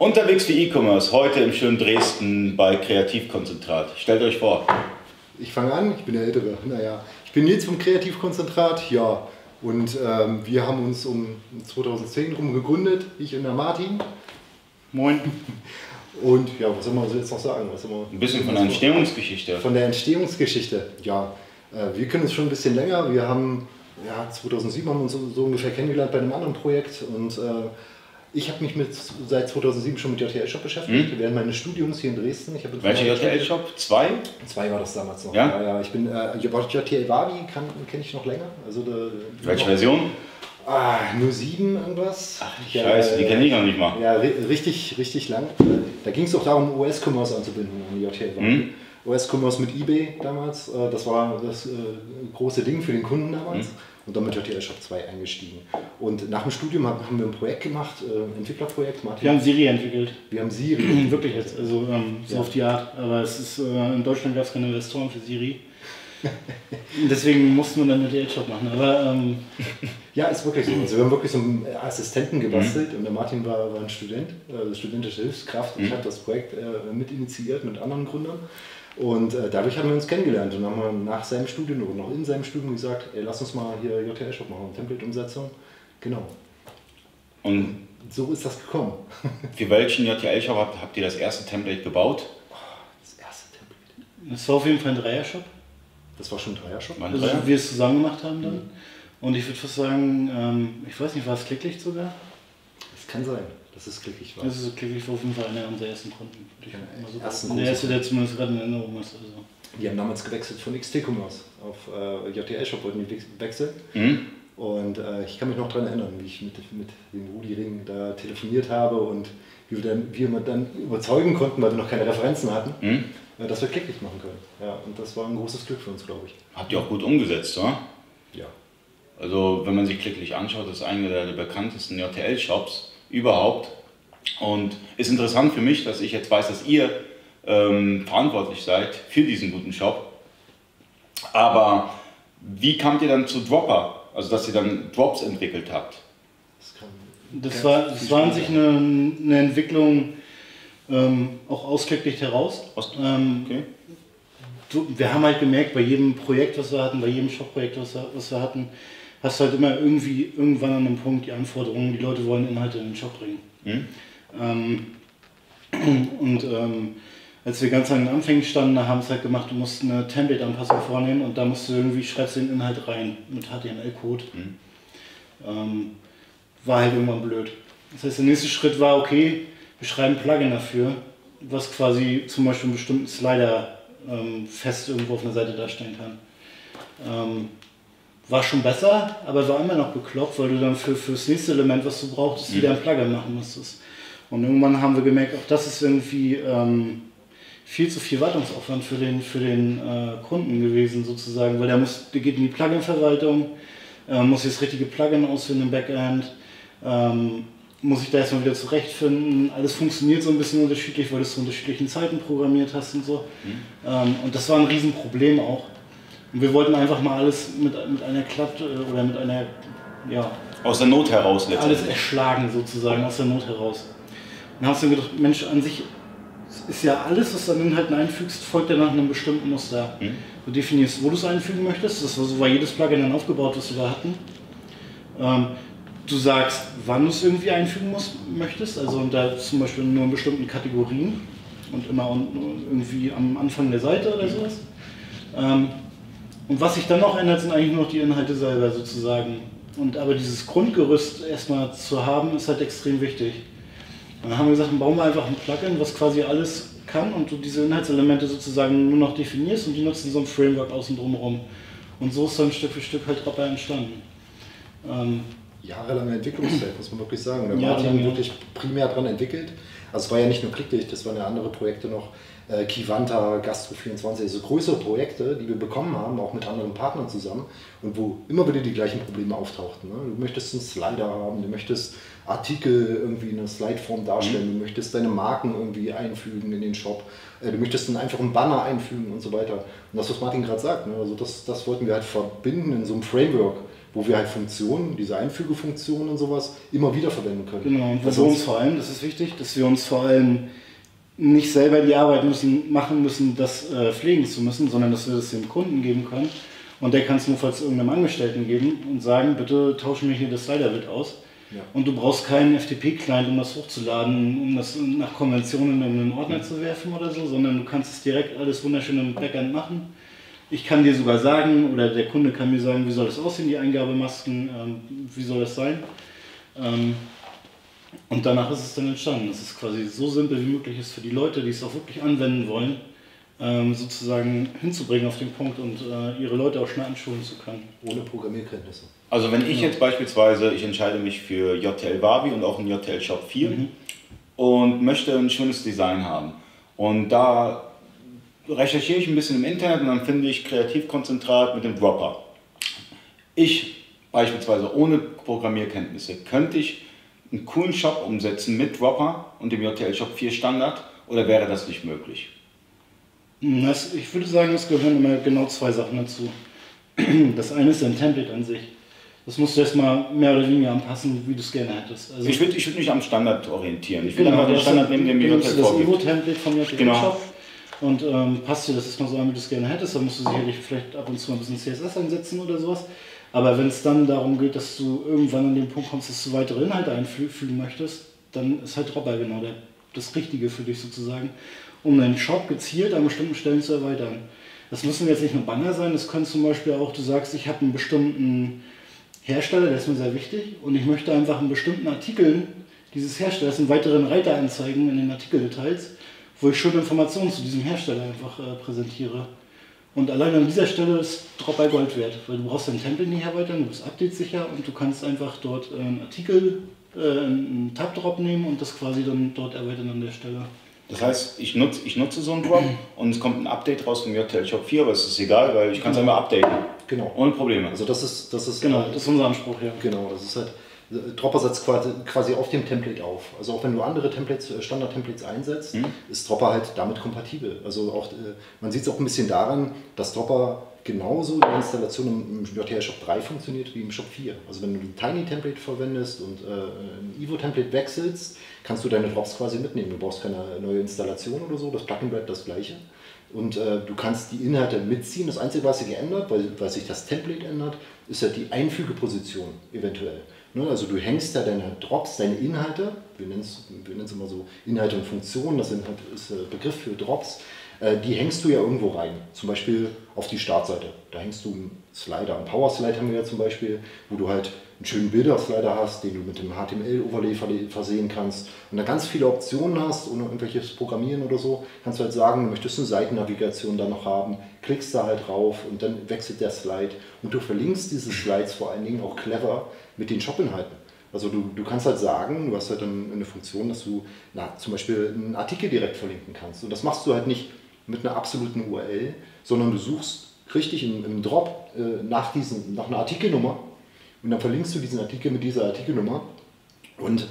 Unterwegs für E-Commerce, heute im schönen Dresden bei Kreativkonzentrat. Stellt euch vor. Ich fange an, ich bin der Ältere. Naja, ich bin Nils vom Kreativkonzentrat, ja. Und ähm, wir haben uns um 2010 rum gegründet, ich und der Martin. Moin. Und ja, was soll man jetzt noch sagen? Was soll man, Ein bisschen von der Entstehungsgeschichte. Von der Entstehungsgeschichte, ja. Äh, wir kennen uns schon ein bisschen länger. Wir haben, ja, 2007 haben wir uns so, so ungefähr kennengelernt bei einem anderen Projekt. Und äh, ich habe mich mit, seit 2007 schon mit JTL-Shop beschäftigt, während meines Studiums hier in Dresden. Ich habe in Welcher JTL-Shop? Zwei? Zwei war das damals noch. Ja? ja, ja. Ich bin, äh, JTL Wabi kenne ich noch länger. Also der, Welche Version? Ah, nur sieben irgendwas. Ach, Scheiße, die kenne ich noch nicht mal. Ja, ri richtig, richtig lang. Da ging es doch darum, US-Commerce anzubinden an JTL Wabi. Mhm. US-Commerce mit eBay damals, äh, das war das äh, große Ding für den Kunden damals. Mhm. Und dann mit JTL Shop 2 eingestiegen. Und nach dem Studium haben wir ein Projekt gemacht, äh, Entwicklerprojekt. Martin. Wir haben Siri entwickelt. wir haben Siri. Wirklich jetzt, also ähm, so Ja. auf die Art. Aber es ist, äh, in Deutschland gab es keine Investoren für Siri. Deswegen mussten wir dann einen DL-Shop machen. Aber ähm, Ja, ist wirklich so. Also wir haben wirklich so einen Assistenten Mhm. gebastelt und der Martin war, war ein Student, äh, studentische Hilfskraft. Mhm. Ich habe das Projekt äh, mit initiiert mit anderen Gründern. Und äh, dadurch haben wir uns kennengelernt und haben wir nach seinem Studium oder noch in seinem Studium gesagt, ey, lass uns mal hier JTL-Shop machen, Template-Umsetzung. Genau. Und So ist das gekommen. für welchen JTL-Shop habt, habt ihr das erste Template gebaut? Das erste Template. es war auf jeden Fall ein Dreier-Shop. Das war schon ein Dreier-Shop. Also Dreier? wir es zusammen gemacht haben dann. Und ich würde fast sagen, ähm, ich weiß nicht, war es Klicklicht sogar? Das kann sein, dass es glücklich war. Also Klicklicht war auf jeden Fall einer unserer ersten Kunden. Ja, so ersten. Der erste, der zumindest gerade in Erinnerung ist. Also. Die haben damals gewechselt von XT-Commerce auf äh, JTL-Shop, wollten die wechseln. Hm? Und äh, ich kann mich noch daran erinnern, wie ich mit, mit dem Rudi Ring da telefoniert habe und wie wir, dann, wie wir dann überzeugen konnten, weil wir noch keine Referenzen hatten, Hm? äh, dass wir klicklich machen können. Ja, und das war ein großes Glück für uns, glaube ich. Habt ihr auch gut umgesetzt, oder? Ja. Also wenn man sich klicklich anschaut, das ist einer der bekanntesten JTL-Shops überhaupt. Und ist interessant für mich, dass ich jetzt weiß, dass ihr ähm, verantwortlich seid für diesen guten Shop. Aber wie kamt ihr dann zu Dropper? Also dass ihr dann Drops entwickelt habt? Das war, das war an sich eine, eine Entwicklung ähm, auch aus Klicklicht heraus. Aus- Ähm, Okay. wir haben halt gemerkt, bei jedem Projekt, was wir hatten, bei jedem Shop-Projekt, was was wir hatten, hast du halt immer irgendwie irgendwann an einem Punkt die Anforderungen, die Leute wollen Inhalte in den Shop bringen. Hm? Ähm, und ähm, als wir ganz an den Anfängen standen, da haben es halt gemacht, du musst eine Template-Anpassung vornehmen und da musst du irgendwie, schreibst den Inhalt rein mit HTML-Code. Mhm. Ähm, war halt irgendwann blöd. Das heißt, der nächste Schritt war, okay, wir schreiben ein Plugin dafür, was quasi zum Beispiel einen bestimmten Slider ähm, fest irgendwo auf einer Seite darstellen kann. War schon besser, aber war immer noch bekloppt, weil du dann für, für das nächste Element, was du brauchtest, wieder ein Plugin machen musstest. Und irgendwann haben wir gemerkt, auch das ist irgendwie ähm, viel zu viel Wartungsaufwand für den, für den äh, Kunden gewesen, sozusagen, weil der, muss, der geht in die Plugin-Verwaltung, äh, muss das richtige Plugin ausfinden im Backend, ähm, muss sich da erstmal wieder zurechtfinden. Alles funktioniert so ein bisschen unterschiedlich, weil du es zu unterschiedlichen Zeiten programmiert hast und so. Ähm, und das war ein Riesenproblem auch. Und wir wollten einfach mal alles mit, mit einer Klappe äh, oder mit einer, ja, Aus der Not heraus alles letztendlich. erschlagen sozusagen, aus der Not heraus. Und hast dann gedacht, Mensch, an sich ist ja alles, was du an Inhalten einfügst, folgt ja nach einem bestimmten Muster. Mhm. Du definierst, wo du es einfügen möchtest, das war, so war jedes Plugin dann aufgebaut, was wir hatten. Ähm, du sagst, wann du es irgendwie einfügen musst, möchtest, also und da zum Beispiel nur in bestimmten Kategorien und immer irgendwie am Anfang der Seite oder sowas. Ähm, und was sich dann noch ändert, sind eigentlich nur noch die Inhalte selber sozusagen. Und aber dieses Grundgerüst erstmal zu haben, ist halt extrem wichtig. Und dann haben wir gesagt, dann bauen wir einfach ein Plugin, was quasi alles kann und du diese Inhaltselemente sozusagen nur noch definierst und die nutzen so ein Framework außen drum rum. Und so ist dann Stück für Stück halt Dropper entstanden. Ähm, Jahrelange Entwicklungszeit, muss man wirklich sagen. Der Ja, Martin wirklich primär daran entwickelt. Also es war ja nicht nur Klicklicht, das waren ja andere Projekte noch. Äh, Kivanta, Gastro24, also größere Projekte, die wir bekommen haben, auch mit anderen Partnern zusammen und wo immer wieder die gleichen Probleme auftauchten. Ne? Du möchtest einen Slider haben, du möchtest Artikel irgendwie in einer Slideform darstellen, du möchtest deine Marken irgendwie einfügen in den Shop, äh, du möchtest einen einfachen Banner einfügen und so weiter. Und das, was Martin gerade sagt, ne? also das, das wollten wir halt verbinden in so einem Framework, wo wir halt Funktionen, diese Einfügefunktionen und sowas immer wieder verwenden können. Genau, und für uns vor allem, das ist wichtig, dass wir uns vor allem nicht selber die Arbeit müssen, machen müssen, das äh, pflegen zu müssen, sondern dass wir das dem Kunden geben können. Und der kann es nur falls irgendeinem Angestellten geben und sagen, bitte tauschen mir hier das Slider-Bit aus. Ja. Und du brauchst keinen FTP-Client, um das hochzuladen, um das nach Konventionen in einen Ordner zu werfen oder so, sondern du kannst es direkt alles wunderschön im Backend machen. Ich kann dir sogar sagen, oder der Kunde kann mir sagen, wie soll das aussehen, die Eingabemasken, ähm, wie soll das sein. Ähm, und danach ist es dann entstanden. Das ist quasi so simpel wie möglich ist für die Leute, die es auch wirklich anwenden wollen, ähm, sozusagen hinzubringen auf den Punkt und äh, ihre Leute auch schnell anschulen zu können. Ohne Programmierkenntnisse. Also wenn ich jetzt beispielsweise, ich entscheide mich für JTL Wavi und auch einen JTL Shop 4 mhm. und möchte ein schönes Design haben. Und da recherchiere ich ein bisschen im Internet und dann finde ich Kreativkonzentrat mit dem Dropper. Ich beispielsweise ohne Programmierkenntnisse könnte ich einen coolen Shop umsetzen mit Dropper und dem JTL Shop 4 Standard oder wäre das nicht möglich? Das, ich würde sagen, es gehören immer genau zwei Sachen dazu. Das eine ist ein Template an sich. Das musst du erstmal mehr oder weniger anpassen, wie du es gerne hättest. Also ich würde ich würd mich am Standard orientieren. Ich würde genau, einfach den Standard nehmen, der mir JTL das Evo-Template vom JTL genau. Shop und ähm, passt dir das erstmal so an, wie du es gerne hättest. Dann musst du sicherlich vielleicht ab und zu ein bisschen CSS einsetzen oder sowas. Aber wenn es dann darum geht, dass du irgendwann an den Punkt kommst, dass du weitere Inhalte einfügen möchtest, dann ist halt Dropper genau der, das Richtige für dich sozusagen, um deinen Shop gezielt an bestimmten Stellen zu erweitern. Das müssen jetzt nicht nur Banner sein, das können zum Beispiel auch, du sagst, ich habe einen bestimmten Hersteller, der ist mir sehr wichtig und ich möchte einfach in bestimmten Artikeln dieses Herstellers einen weiteren Reiter anzeigen in den Artikeldetails, wo ich schon Informationen zu diesem Hersteller einfach äh, präsentiere. Und allein an dieser Stelle ist Drop bei Gold wert, weil du brauchst dein Template nicht erweitern, du bist update-sicher und du kannst einfach dort äh, einen Artikel, äh, einen Tab-Drop nehmen und das quasi dann dort erweitern an der Stelle. Das heißt, ich nutze, ich nutze so einen Drop und es kommt ein Update raus vom JTL Shop 4, aber es ist egal, weil ich kann es genau. einmal updaten. Genau. Ohne Probleme. Also das ist, das ist genau, das ist unser Anspruch, ja. Genau, das ist halt Dropper setzt quasi auf dem Template auf. Also auch wenn du andere Templates, äh, Standard-Templates einsetzt, mhm. ist Dropper halt damit kompatibel. Also auch, äh, man sieht es auch ein bisschen daran, dass Dropper genauso die Installation im JTL Shop 3 funktioniert wie im Shop 4. Also wenn du ein Tiny Template verwendest und äh, ein Evo Template wechselst, kannst du deine Drops quasi mitnehmen. Du brauchst keine neue Installation oder so, das Plugin bleibt das gleiche. Und äh, du kannst die Inhalte mitziehen. Das Einzige, was sich geändert, weil, weil sich das Template ändert, ist ja die Einfügeposition eventuell. Ne, also du hängst da deine Drops, deine Inhalte, wir nennen es wir immer so Inhalte und Funktionen, das sind, ist der Begriff für Drops, äh, die hängst du ja irgendwo rein. Zum Beispiel auf die Startseite. Da hängst du einen Slider, einen Power Slide haben wir ja zum Beispiel, wo du halt einen schönen Bilder-Slider hast, den du mit dem HTML-Overlay versehen kannst und da ganz viele Optionen hast, ohne irgendwelches Programmieren oder so, kannst du halt sagen, du möchtest eine Seitennavigation da noch haben, klickst da halt drauf und dann wechselt der Slide und du verlinkst diese Slides vor allen Dingen auch clever mit den Shop-Inhalten. Also du, du kannst halt sagen, du hast halt eine Funktion, dass du na, zum Beispiel einen Artikel direkt verlinken kannst. Und das machst du halt nicht mit einer absoluten URL, sondern du suchst richtig im, im Drop äh, nach, diesen, nach einer Artikelnummer und dann verlinkst du diesen Artikel mit dieser Artikelnummer. Und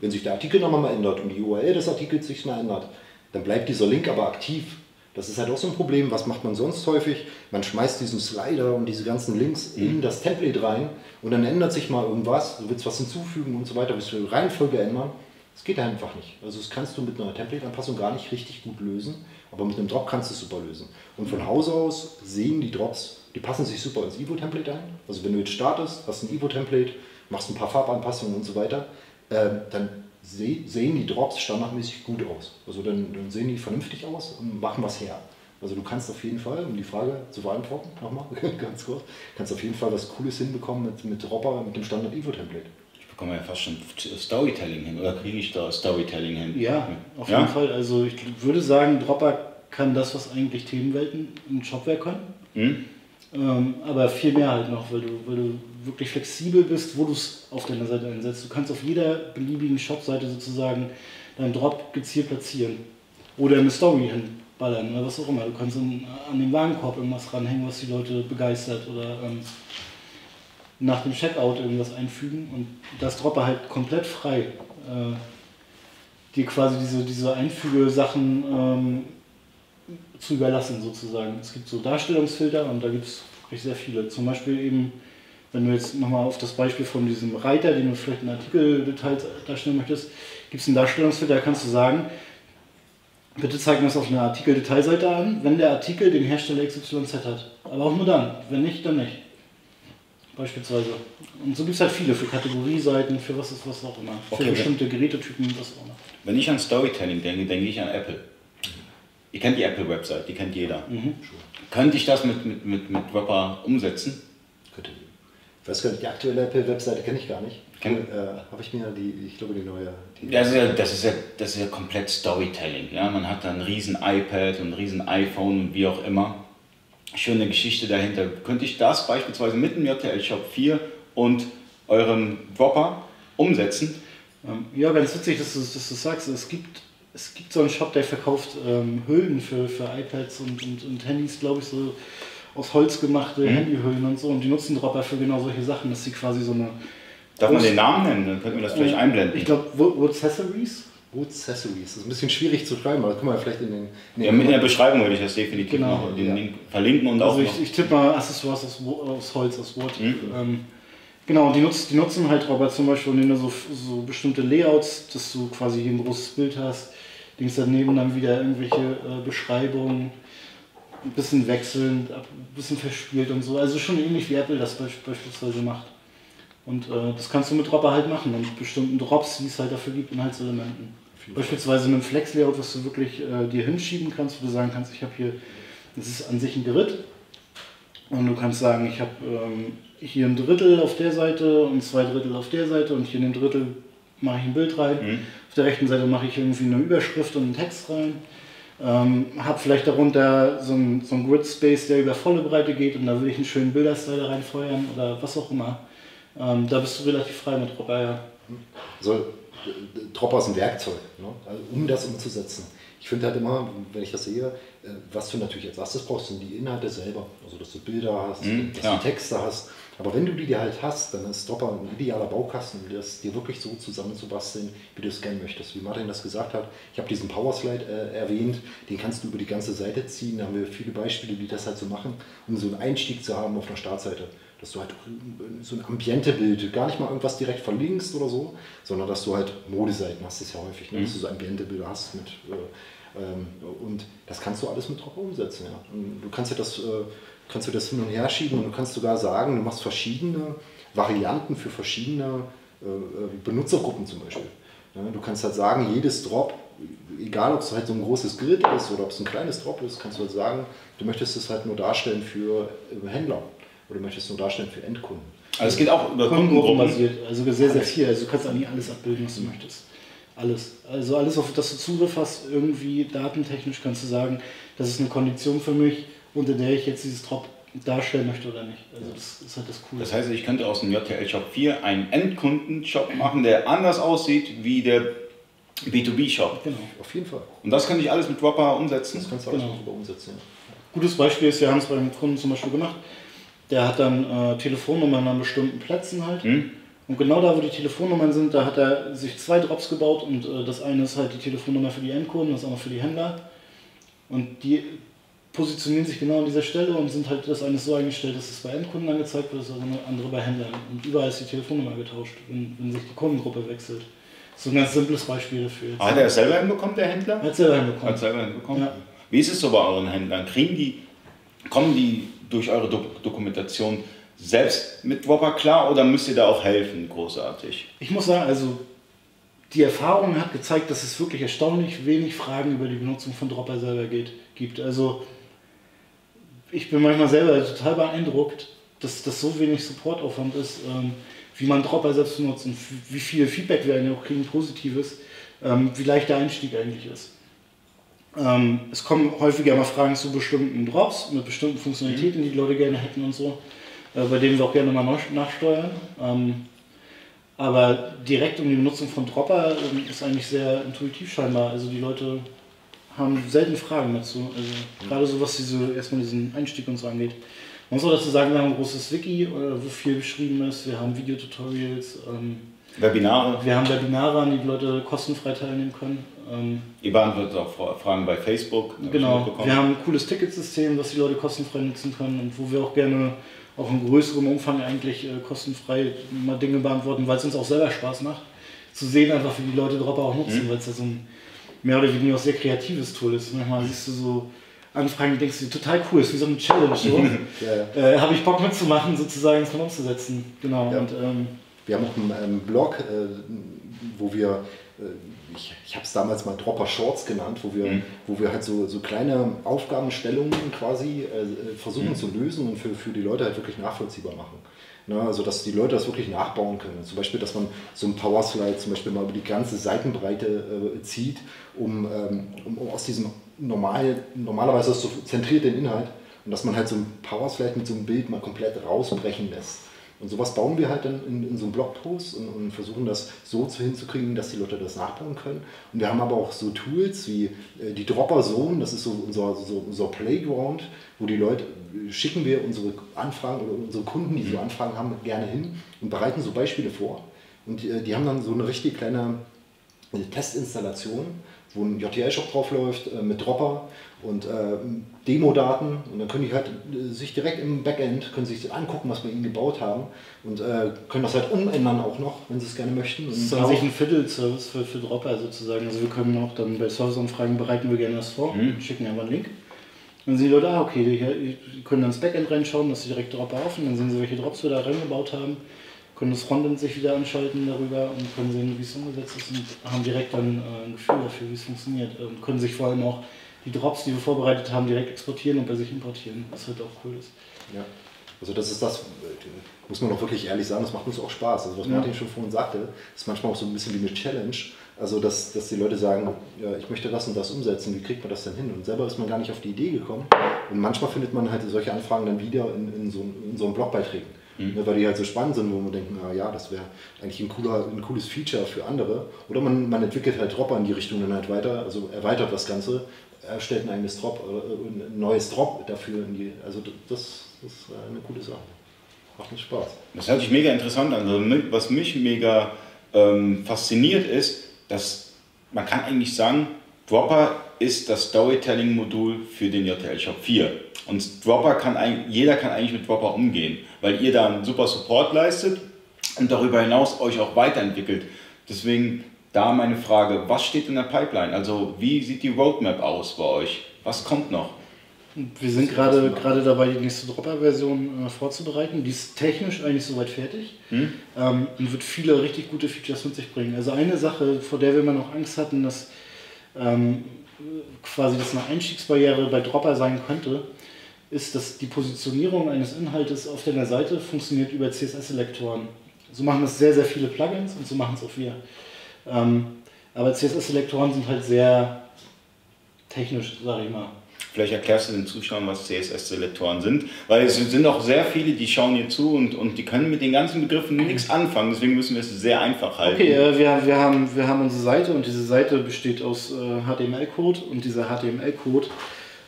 wenn sich der Artikelnummer mal ändert und die URL des Artikels sich mal ändert, dann bleibt dieser Link aber aktiv. Das ist halt auch so ein Problem. Was macht man sonst häufig? Man schmeißt diesen Slider und diese ganzen Links mhm. in das Template rein und dann ändert sich mal irgendwas. Du willst was hinzufügen und so weiter, willst du die Reihenfolge ändern. Das geht einfach nicht. Also das kannst du mit einer Template-Anpassung gar nicht richtig gut lösen, aber mit einem Drop kannst du es super lösen. Und von Haus aus sehen die Drops, die passen sich super ins Evo-Template ein. Also wenn du jetzt startest, hast ein Evo-Template, machst ein paar Farbanpassungen und so weiter, äh, dann sehen die Drops standardmäßig gut aus. Also dann, dann, sehen die vernünftig aus und machen was her. Also du kannst auf jeden Fall, um die Frage zu beantworten, nochmal ganz kurz, kannst auf jeden Fall was Cooles hinbekommen mit, mit Dropper, mit dem Standard Evo-Template bekomme ja fast schon Storytelling hin oder kriege ich da Storytelling hin? Ja, auf ja? jeden Fall. Also ich würde sagen, Dropper kann das, was eigentlich Themenwelten im Shopware können. Mhm. Ähm, aber viel mehr halt noch, weil du, weil du wirklich flexibel bist, wo du es auf deiner Seite einsetzt. Du kannst auf jeder beliebigen Shop-Seite sozusagen deinen Drop gezielt platzieren. Oder eine Story hinballern oder was auch immer. Du kannst an, an den Warenkorb irgendwas ranhängen, was die Leute begeistert oder ähm, nach dem Checkout irgendwas einfügen und das Dropper halt komplett frei äh, dir quasi diese, diese Einfügesachen ähm, zu überlassen sozusagen. Es gibt so Darstellungsfilter und da gibt es wirklich sehr viele. Zum Beispiel eben wenn du jetzt nochmal auf das Beispiel von diesem Reiter, den du vielleicht in Artikeldetails darstellen möchtest, gibt es einen Darstellungsfilter, da kannst du sagen, bitte zeig mir das auf einer Artikeldetailseite an, wenn der Artikel den Hersteller XYZ hat. Aber auch nur dann, wenn nicht, dann nicht. Beispielsweise. Und so gibt es halt viele für Kategorieseiten, für was ist was auch immer. Für Okay, bestimmte Gerätetypen, was auch immer. Wenn ich an Storytelling denke, denke ich an Apple. Ihr kennt die Apple-Website, die kennt jeder. Könnte ich das mit, mit, mit, mit Wrapper umsetzen? Könnte. Ich weiß gar nicht, die aktuelle Apple-Webseite kenne ich gar nicht. Äh, Habe ich mir die, ich glaube, die neue. Die Das ist, ja, das, ist ja, das ist ja komplett Storytelling. Ja? Man hat da ein riesen iPad und ein riesen iPhone und wie auch immer. Schöne Geschichte dahinter. Könnte ich das beispielsweise mit dem JTL Shop 4 und eurem Dropper umsetzen? Ähm, ja, ganz witzig, dass du, dass du sagst, es gibt, es gibt so einen Shop, der verkauft ähm, Hüllen für, für iPads und, und, und Handys, glaube ich, so aus Holz gemachte Mhm. Handyhüllen und so. Und die nutzen Dropper für genau solche Sachen, dass sie quasi so eine. Darf man den Namen nennen? Dann könnten wir das vielleicht einblenden. Ich glaube, Woodcessories. Wood Accessories. Das ist ein bisschen schwierig zu schreiben, aber das können wir vielleicht in den. In ja, in der Beschreibung würde ich das definitiv Genau, noch den ja. Link verlinken und auch Also noch. ich, ich tippe mal Accessoires aus, Wo- aus Holz, aus Wood. Mhm. Ähm, genau, und die, nutzt, die nutzen halt Dropper zum Beispiel, indem du so, so bestimmte Layouts, dass du quasi hier ein großes Bild hast, links daneben dann wieder irgendwelche äh, Beschreibungen, ein bisschen wechselnd, ein bisschen verspielt und so. Also schon ähnlich wie Apple das beisp beispielsweise macht. Und äh, das kannst du mit Dropper halt machen und mit bestimmten Drops, die es halt dafür gibt, Inhaltselementen. Beispielsweise in einem Flex-Layout, was du wirklich äh, dir hinschieben kannst, wo du sagen kannst, ich habe hier, das ist an sich ein Grid. Und du kannst sagen, ich habe ähm, hier ein Drittel auf der Seite und zwei Drittel auf der Seite und hier in dem Drittel mache ich ein Bild rein. Mhm. Auf der rechten Seite mache ich irgendwie eine Überschrift und einen Text rein. Ähm, habe vielleicht darunter so ein, so ein Grid-Space, der über volle Breite geht und da will ich einen schönen Bilderstyle reinfeuern oder was auch immer. Ähm, da bist du relativ frei mit Dropper, ja. So, äh, Dropper ist ein Werkzeug, ne? also, um das umzusetzen. Ich finde halt immer, wenn ich das sehe, äh, was du natürlich als erstes brauchst, sind die Inhalte selber. Also, dass du Bilder hast, Mhm, dass ja. du Texte hast. Aber wenn du die dir halt hast, dann ist Dropper ein idealer Baukasten, um das dir wirklich so zusammenzubasteln, wie du es gerne möchtest. Wie Martin das gesagt hat, ich habe diesen Powerslide äh, erwähnt, den kannst du über die ganze Seite ziehen. Da haben wir viele Beispiele, die das halt so machen, um so einen Einstieg zu haben auf einer Startseite. Dass du halt so ein Ambiente-Bild, gar nicht mal irgendwas direkt verlinkst oder so, sondern dass du halt Modeseiten hast, das ist ja häufig, ne? dass du so Ambiente-Bilder hast mit. Äh, ähm, und das kannst du alles mit Dropper umsetzen. Ja. Du kannst dir das, äh, kannst du das hin und her schieben und du kannst sogar sagen, du machst verschiedene Varianten für verschiedene äh, äh, Benutzergruppen zum Beispiel. Du kannst halt sagen, jedes Drop, egal ob es halt so ein großes Grid ist oder ob es ein kleines Drop ist, kannst du halt sagen, du möchtest es halt nur darstellen für äh, Händler oder du möchtest es nur darstellen für Endkunden. Also es geht auch über Kundengruppen. Also sehr, sehr viel. Also du kannst eigentlich alles abbilden, was du möchtest. Alles. Also alles, auf das du Zugriff hast, irgendwie datentechnisch kannst du sagen, das ist eine Kondition für mich, unter der ich jetzt dieses Drop darstellen möchte oder nicht. Also das ist halt das Coole. Das heißt, ich könnte aus dem JTL Shop 4 einen Endkunden-Shop machen, der anders aussieht wie der B2B-Shop. genau. Auf jeden Fall. Und das könnte ich alles mit Dropper umsetzen. Das kannst du alles Genau. mit drüber umsetzen. Ja. Gutes Beispiel ist, wir haben es beim Kunden zum Beispiel gemacht, der hat dann äh, Telefonnummern an bestimmten Plätzen halt. Hm? Und genau da, wo die Telefonnummern sind, da hat er sich zwei Drops gebaut und äh, das eine ist halt die Telefonnummer für die Endkunden, das andere für die Händler. Und die positionieren sich genau an dieser Stelle und sind halt das eine so eingestellt, dass es bei Endkunden angezeigt wird, das andere bei Händlern. Und überall ist die Telefonnummer getauscht, wenn, wenn sich die Kundengruppe wechselt. So ein ganz simples Beispiel dafür. Hat er es selber hinbekommen, der Händler? Er hat selber hinbekommen. Hat selber hinbekommen. Ja. Wie ist es so bei euren Händlern? Kriegen die, kommen die durch eure Dok Dokumentation selbst mit Dropper klar oder müsst ihr da auch helfen, großartig? Ich muss sagen, also die Erfahrung hat gezeigt, dass es wirklich erstaunlich wenig Fragen über die Benutzung von Dropper selber geht, gibt. Also ich bin manchmal selber total beeindruckt, dass das so wenig Supportaufwand ist, ähm, wie man Dropper selbst benutzt und wie viel Feedback wir eigentlich auch kriegen, positives, ähm, wie leicht der Einstieg eigentlich ist. Ähm, es kommen häufiger mal Fragen zu bestimmten Drops mit bestimmten Funktionalitäten, die die Leute gerne hätten und so, äh, bei denen wir auch gerne mal nach- nachsteuern. Ähm, aber direkt um die Benutzung von Dropper ähm, ist eigentlich sehr intuitiv scheinbar. Also die Leute haben selten Fragen dazu. Also gerade so was diese, erstmal diesen Einstieg und so angeht. Man muss auch dazu sagen, wir haben ein großes Wiki, äh, wo viel beschrieben ist. Wir haben Videotutorials. Ähm, Webinare? wir haben Webinare, an die die Leute kostenfrei teilnehmen können. Ähm, Ihr beantwortet auch Fra- Fragen bei Facebook. Genau, wir haben ein cooles Ticketsystem, was die Leute kostenfrei nutzen können und wo wir auch gerne auch in größerem Umfang eigentlich äh, kostenfrei mal Dinge beantworten, weil es uns auch selber Spaß macht, zu sehen einfach, wie die Leute Dropper auch nutzen, mhm. weil es ja so ein mehr oder weniger auch sehr kreatives Tool ist. Manchmal siehst du so Anfragen und denkst du, total cool, ist wie so eine Challenge. So. ja, ja. äh, Habe ich Bock mitzumachen, sozusagen, das mal umzusetzen. Genau. Ja. Und, ähm, wir haben auch einen, einen Blog, äh, wo wir äh, ich, ich habe es damals mal Dropper Shorts genannt, wo wir, mhm. wo wir halt so, so kleine Aufgabenstellungen quasi äh, versuchen mhm. zu lösen und für, für die Leute halt wirklich nachvollziehbar machen. Ne, also dass die Leute das wirklich nachbauen können. Zum Beispiel, dass man so ein Power Slide zum Beispiel mal über die ganze Seitenbreite äh, zieht, um, ähm, um, um, aus diesem normal, normalerweise so zentriert den Inhalt und dass man halt so ein Power Slide mit so einem Bild mal komplett rausbrechen lässt. Und sowas bauen wir halt dann in, in so einem Blogpost und, und, versuchen das so zu hinzukriegen, dass die Leute das nachbauen können. Und wir haben aber auch so Tools wie äh, die Dropper Zone, das ist so unser, so unser Playground, wo die Leute, schicken wir unsere Anfragen oder unsere Kunden, die so Anfragen haben, gerne hin und bereiten so Beispiele vor. Und die, die haben dann so eine richtig kleine Testinstallation, wo ein JTL-Shop draufläuft äh, mit Dropper und äh, Demo-Daten und dann können die halt äh, sich direkt im Backend können sich angucken, was wir ihnen gebaut haben und äh, können das halt umändern auch noch, wenn sie es gerne möchten. das ist an sich ein Viertel-Service für, für Dropper sozusagen. Also wir können auch dann bei Serviceanfragen bereiten wir gerne das vor mhm. und schicken einfach einen Link. Dann sehen die Leute, ah, okay, die, die können dann ins Backend reinschauen, dass sie direkt Dropper offen, dann sehen sie, welche Drops wir da reingebaut haben, können das Frontend sich wieder anschalten darüber und können sehen, wie es umgesetzt ist und haben direkt dann äh, ein Gefühl dafür, wie es funktioniert. Und können sich vor allem auch die Drops, die wir vorbereitet haben, direkt exportieren und bei sich importieren, was halt auch cool ist. Ja. Also das ist das, muss man auch wirklich ehrlich sagen, das macht uns auch Spaß. Also was ja. Martin schon vorhin sagte, ist manchmal auch so ein bisschen wie eine Challenge. Also dass, dass die Leute sagen, ja, ich möchte das und das umsetzen, wie kriegt man das denn hin? Und selber ist man gar nicht auf die Idee gekommen. Und manchmal findet man halt solche Anfragen dann wieder in, in, so, in so einem Blogbeiträgen. Mhm. Ne, weil die halt so spannend sind, wo man denkt, na ja, das wäre eigentlich ein, cooler, ein cooles Feature für andere. Oder man, man entwickelt halt Dropper in die Richtung dann halt weiter, also erweitert das Ganze erstellt ein eigenes Drop, äh, ein neues Drop dafür. Die, also das, das ist eine gute Sache. Macht mir Spaß. Das hört sich mega interessant an. Also was mich mega ähm, fasziniert ist, dass man kann eigentlich sagen, Dropper ist das Storytelling-Modul für den JTL Shop 4. Und Dropper kann jeder kann eigentlich mit Dropper umgehen, weil ihr da einen super Support leistet und darüber hinaus euch auch weiterentwickelt. Deswegen da meine Frage, was steht in der Pipeline? Also wie sieht die Roadmap aus bei euch? Was kommt noch? Wir sind gerade gerade dabei, die nächste Dropper-Version äh, vorzubereiten. Die ist technisch eigentlich soweit fertig hm? ähm, und wird viele richtig gute Features mit sich bringen. Also eine Sache, vor der wir immer noch Angst hatten, dass ähm, quasi das eine Einstiegsbarriere bei Dropper sein könnte, ist, dass die Positionierung eines Inhaltes auf deiner Seite funktioniert über CSS-Selektoren. So machen das sehr, sehr viele Plugins und so machen es auch wir. Ähm, aber CSS-Selektoren sind halt sehr technisch, sage ich mal. Vielleicht erklärst du den Zuschauern, was CSS-Selektoren sind, weil es sind auch sehr viele, die schauen hier zu und, und die können mit den ganzen Begriffen nichts anfangen, deswegen müssen wir es sehr einfach halten. Okay, äh, wir, wir, haben, wir haben unsere Seite und diese Seite besteht aus äh, HTML-Code und dieser HTML-Code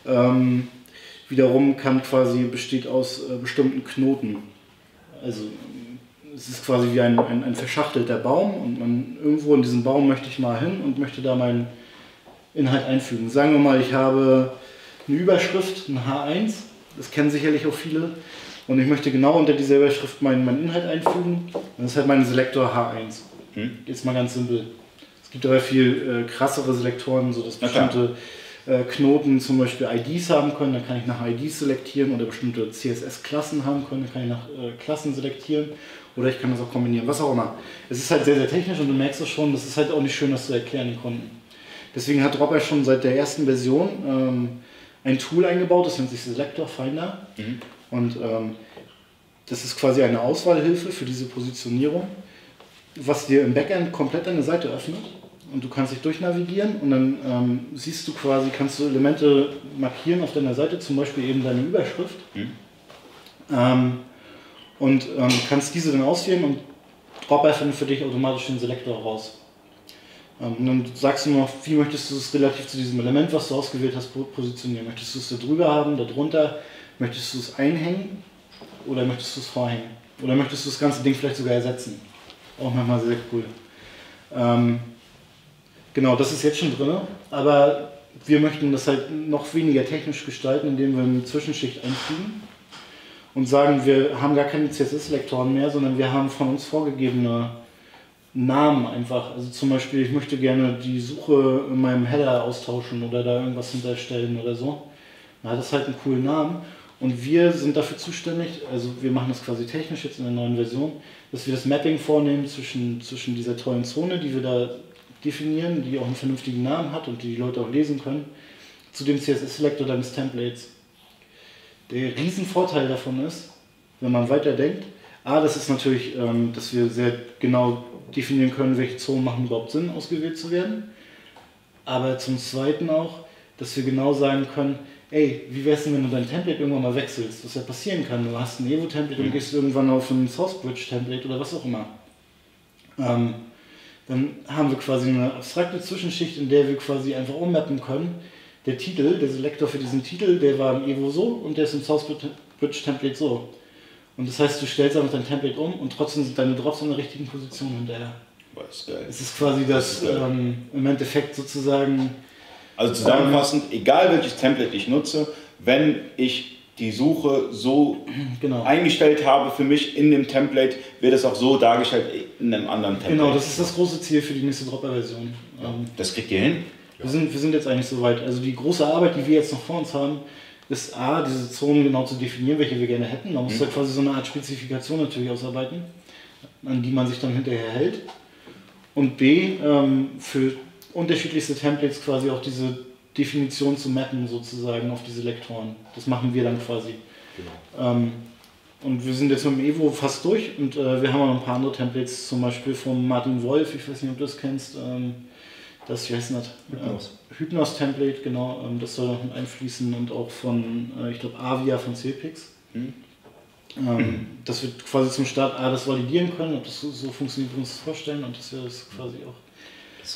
ähm, wiederum kann quasi besteht aus äh, bestimmten Knoten. Also es ist quasi wie ein, ein, ein, verschachtelter Baum und man irgendwo in diesem Baum möchte ich mal hin und möchte da meinen Inhalt einfügen. Sagen wir mal, ich habe eine Überschrift, ein H1, das kennen sicherlich auch viele, und ich möchte genau unter dieser Überschrift meinen, meinen Inhalt einfügen. Und das ist halt mein Selektor H1. Hm? Jetzt mal ganz simpel. Es gibt aber viel äh, krassere Selektoren, sodass bestimmte äh, Knoten zum Beispiel IDs haben können, dann kann ich nach IDs selektieren oder bestimmte CSS-Klassen haben können, dann kann ich nach äh, Klassen selektieren oder ich kann das auch kombinieren, was auch immer. Es ist halt sehr, sehr technisch und du merkst es schon, das ist halt auch nicht schön, das zu erklären den Kunden. Deswegen hat Dropper schon seit der ersten Version ähm, ein Tool eingebaut, das nennt sich Selector Finder. Mhm. Und ähm, das ist quasi eine Auswahlhilfe für diese Positionierung, was dir im Backend komplett eine Seite öffnet. Und du kannst dich durchnavigieren und dann ähm, siehst du quasi, kannst du Elemente markieren auf deiner Seite, zum Beispiel eben deine Überschrift. Mhm. Ähm, und ähm, kannst diese dann auswählen und Dropper findet für dich automatisch den Selektor raus. Ähm, und dann sagst du noch, wie möchtest du es relativ zu diesem Element, was du ausgewählt hast, positionieren. Möchtest du es da drüber haben, da drunter? Möchtest du es einhängen oder möchtest du es vorhängen? Oder möchtest du das ganze Ding vielleicht sogar ersetzen? Auch manchmal sehr cool. Ähm, genau, das ist jetzt schon drin, aber wir möchten das halt noch weniger technisch gestalten, indem wir eine Zwischenschicht einfügen und sagen, wir haben gar keine CSS-Lektoren mehr, sondern wir haben von uns vorgegebene Namen einfach. Also zum Beispiel, ich möchte gerne die Suche in meinem Header austauschen oder da irgendwas hinterstellen oder so. Dann hat das halt einen coolen Namen. Und wir sind dafür zuständig, also wir machen das quasi technisch jetzt in der neuen Version, dass wir das Mapping vornehmen zwischen, zwischen dieser tollen Zone, die wir da definieren, die auch einen vernünftigen Namen hat und die die Leute auch lesen können, zu dem CSS-Selector deines Templates. Der Riesenvorteil davon ist, wenn man weiterdenkt, A, das ist natürlich, ähm, dass wir sehr genau definieren können, welche Zonen machen überhaupt Sinn, ausgewählt zu werden. Aber zum Zweiten auch, dass wir genau sagen können, ey, wie wär's denn, wenn du dein Template irgendwann mal wechselst? Was ja passieren kann. Du hast ein Evo-Template mhm. und gehst irgendwann auf ein SourceBridge-Template oder was auch immer. Ähm, dann haben wir quasi eine abstrakte Zwischenschicht, in der wir quasi einfach ummappen können. Der Titel, der Selektor für diesen Titel, der war im Evo so und der ist im SourceBridge-Template so. Und das heißt, du stellst einfach dein Template um und trotzdem sind deine Drops in der richtigen Position hinterher. Das ist geil. Es ist quasi das, das ähm, im Endeffekt sozusagen also zusammenfassend, ähm, egal welches Template ich nutze, wenn ich die Suche so genau. eingestellt habe für mich in dem Template, wird es auch so dargestellt in einem anderen Template. Genau, das ist das große Ziel für die nächste Dropper-Version. Das kriegt ihr hin? Wir sind, wir sind jetzt eigentlich soweit. Also die große Arbeit, die wir jetzt noch vor uns haben, ist A, diese Zonen genau zu definieren, welche wir gerne hätten. Man muss mhm. da quasi so eine Art Spezifikation natürlich ausarbeiten, an die man sich dann hinterher hält. Und B, ähm, für unterschiedlichste Templates quasi auch diese Definition zu mappen, sozusagen auf diese Lektoren. Das machen wir dann quasi. Genau. Ähm, und wir sind jetzt mit dem Evo fast durch und äh, wir haben auch noch ein paar andere Templates, zum Beispiel von Martin Wolf, ich weiß nicht, ob du das kennst. Ähm, das, wie heißt das? Hypnos. Äh, Hypnos Template, genau, ähm, das soll noch mit einfließen und auch von, äh, ich glaube, Avia von CPix. Mhm. Ähm, dass wir quasi zum Start A das validieren können, ob das so, so funktioniert, wie wir uns das vorstellen und dass wir das quasi auch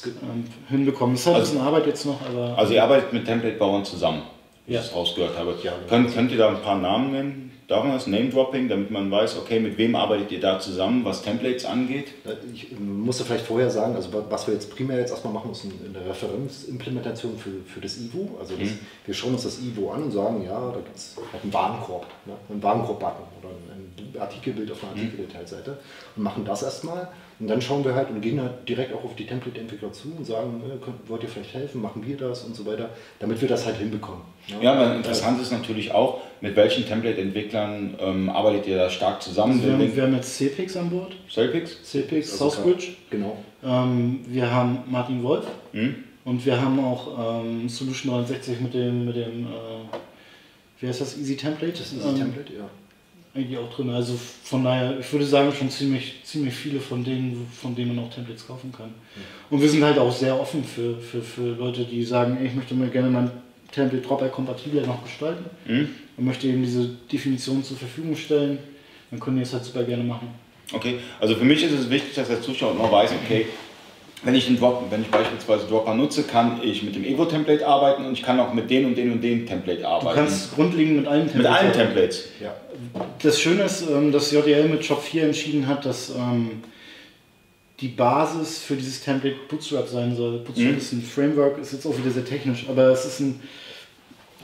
ähm, hinbekommen. Das ist halt also, ein bisschen Arbeit jetzt noch, aber. Also ihr arbeitet mit Template-Bauern zusammen, wie ja. ich es rausgehört habe. Ja, könnt, könnt ihr da ein paar Namen nennen? Das Name-Dropping, damit man weiß, okay, mit wem arbeitet ihr da zusammen, was Templates angeht? Ich musste vielleicht vorher sagen, also was wir jetzt primär jetzt erstmal machen, ist eine Referenzimplementation für, für das IVO. Also das, mhm. wir schauen uns das IVO an und sagen, ja, da gibt es halt einen Warenkorb, ne? einen Warenkorb-Button oder ein Artikelbild auf einer mhm. Artikeldetailseite und machen das erstmal und dann schauen wir halt und gehen halt direkt auch auf die Template-Entwickler zu und sagen, äh, wollt ihr vielleicht helfen, machen wir das und so weiter, damit wir das halt hinbekommen. Ja, ja aber interessant ist natürlich auch, mit welchen Template-Entwicklern ähm, arbeitet ihr da stark zusammen? Also wir, haben, wir haben jetzt CPix an Bord. CPix? CPix, also Southbridge. Genau. Ähm, wir haben Martin Wolf hm? und wir haben auch ähm, Solution 69 mit dem, mit dem äh, wie heißt das, Easy Template? Das Easy ähm, Template, ja eigentlich auch drin. Also von daher, ich würde sagen, schon ziemlich, ziemlich viele von denen, von denen man auch Templates kaufen kann. Und wir sind halt auch sehr offen für, für, für Leute, die sagen, ich möchte mir gerne mein Template Dropper kompatibler noch gestalten mhm. und möchte eben diese Definition zur Verfügung stellen. Dann können die es halt super gerne machen. Okay, also für mich ist es wichtig, dass der Zuschauer immer weiß, okay, wenn ich, einen Drop, wenn ich beispielsweise Dropper nutze, kann ich mit dem Evo-Template arbeiten und ich kann auch mit den und den und den Template arbeiten. Du kannst grundlegend mit allen Templates. Mit allen Templates. Ja. Das Schöne ist, ähm, dass JDL mit Shop 4 entschieden hat, dass ähm, die Basis für dieses Template Bootstrap sein soll. Bootstrap mhm. ist ein Framework, ist jetzt auch wieder sehr technisch, aber es ist ein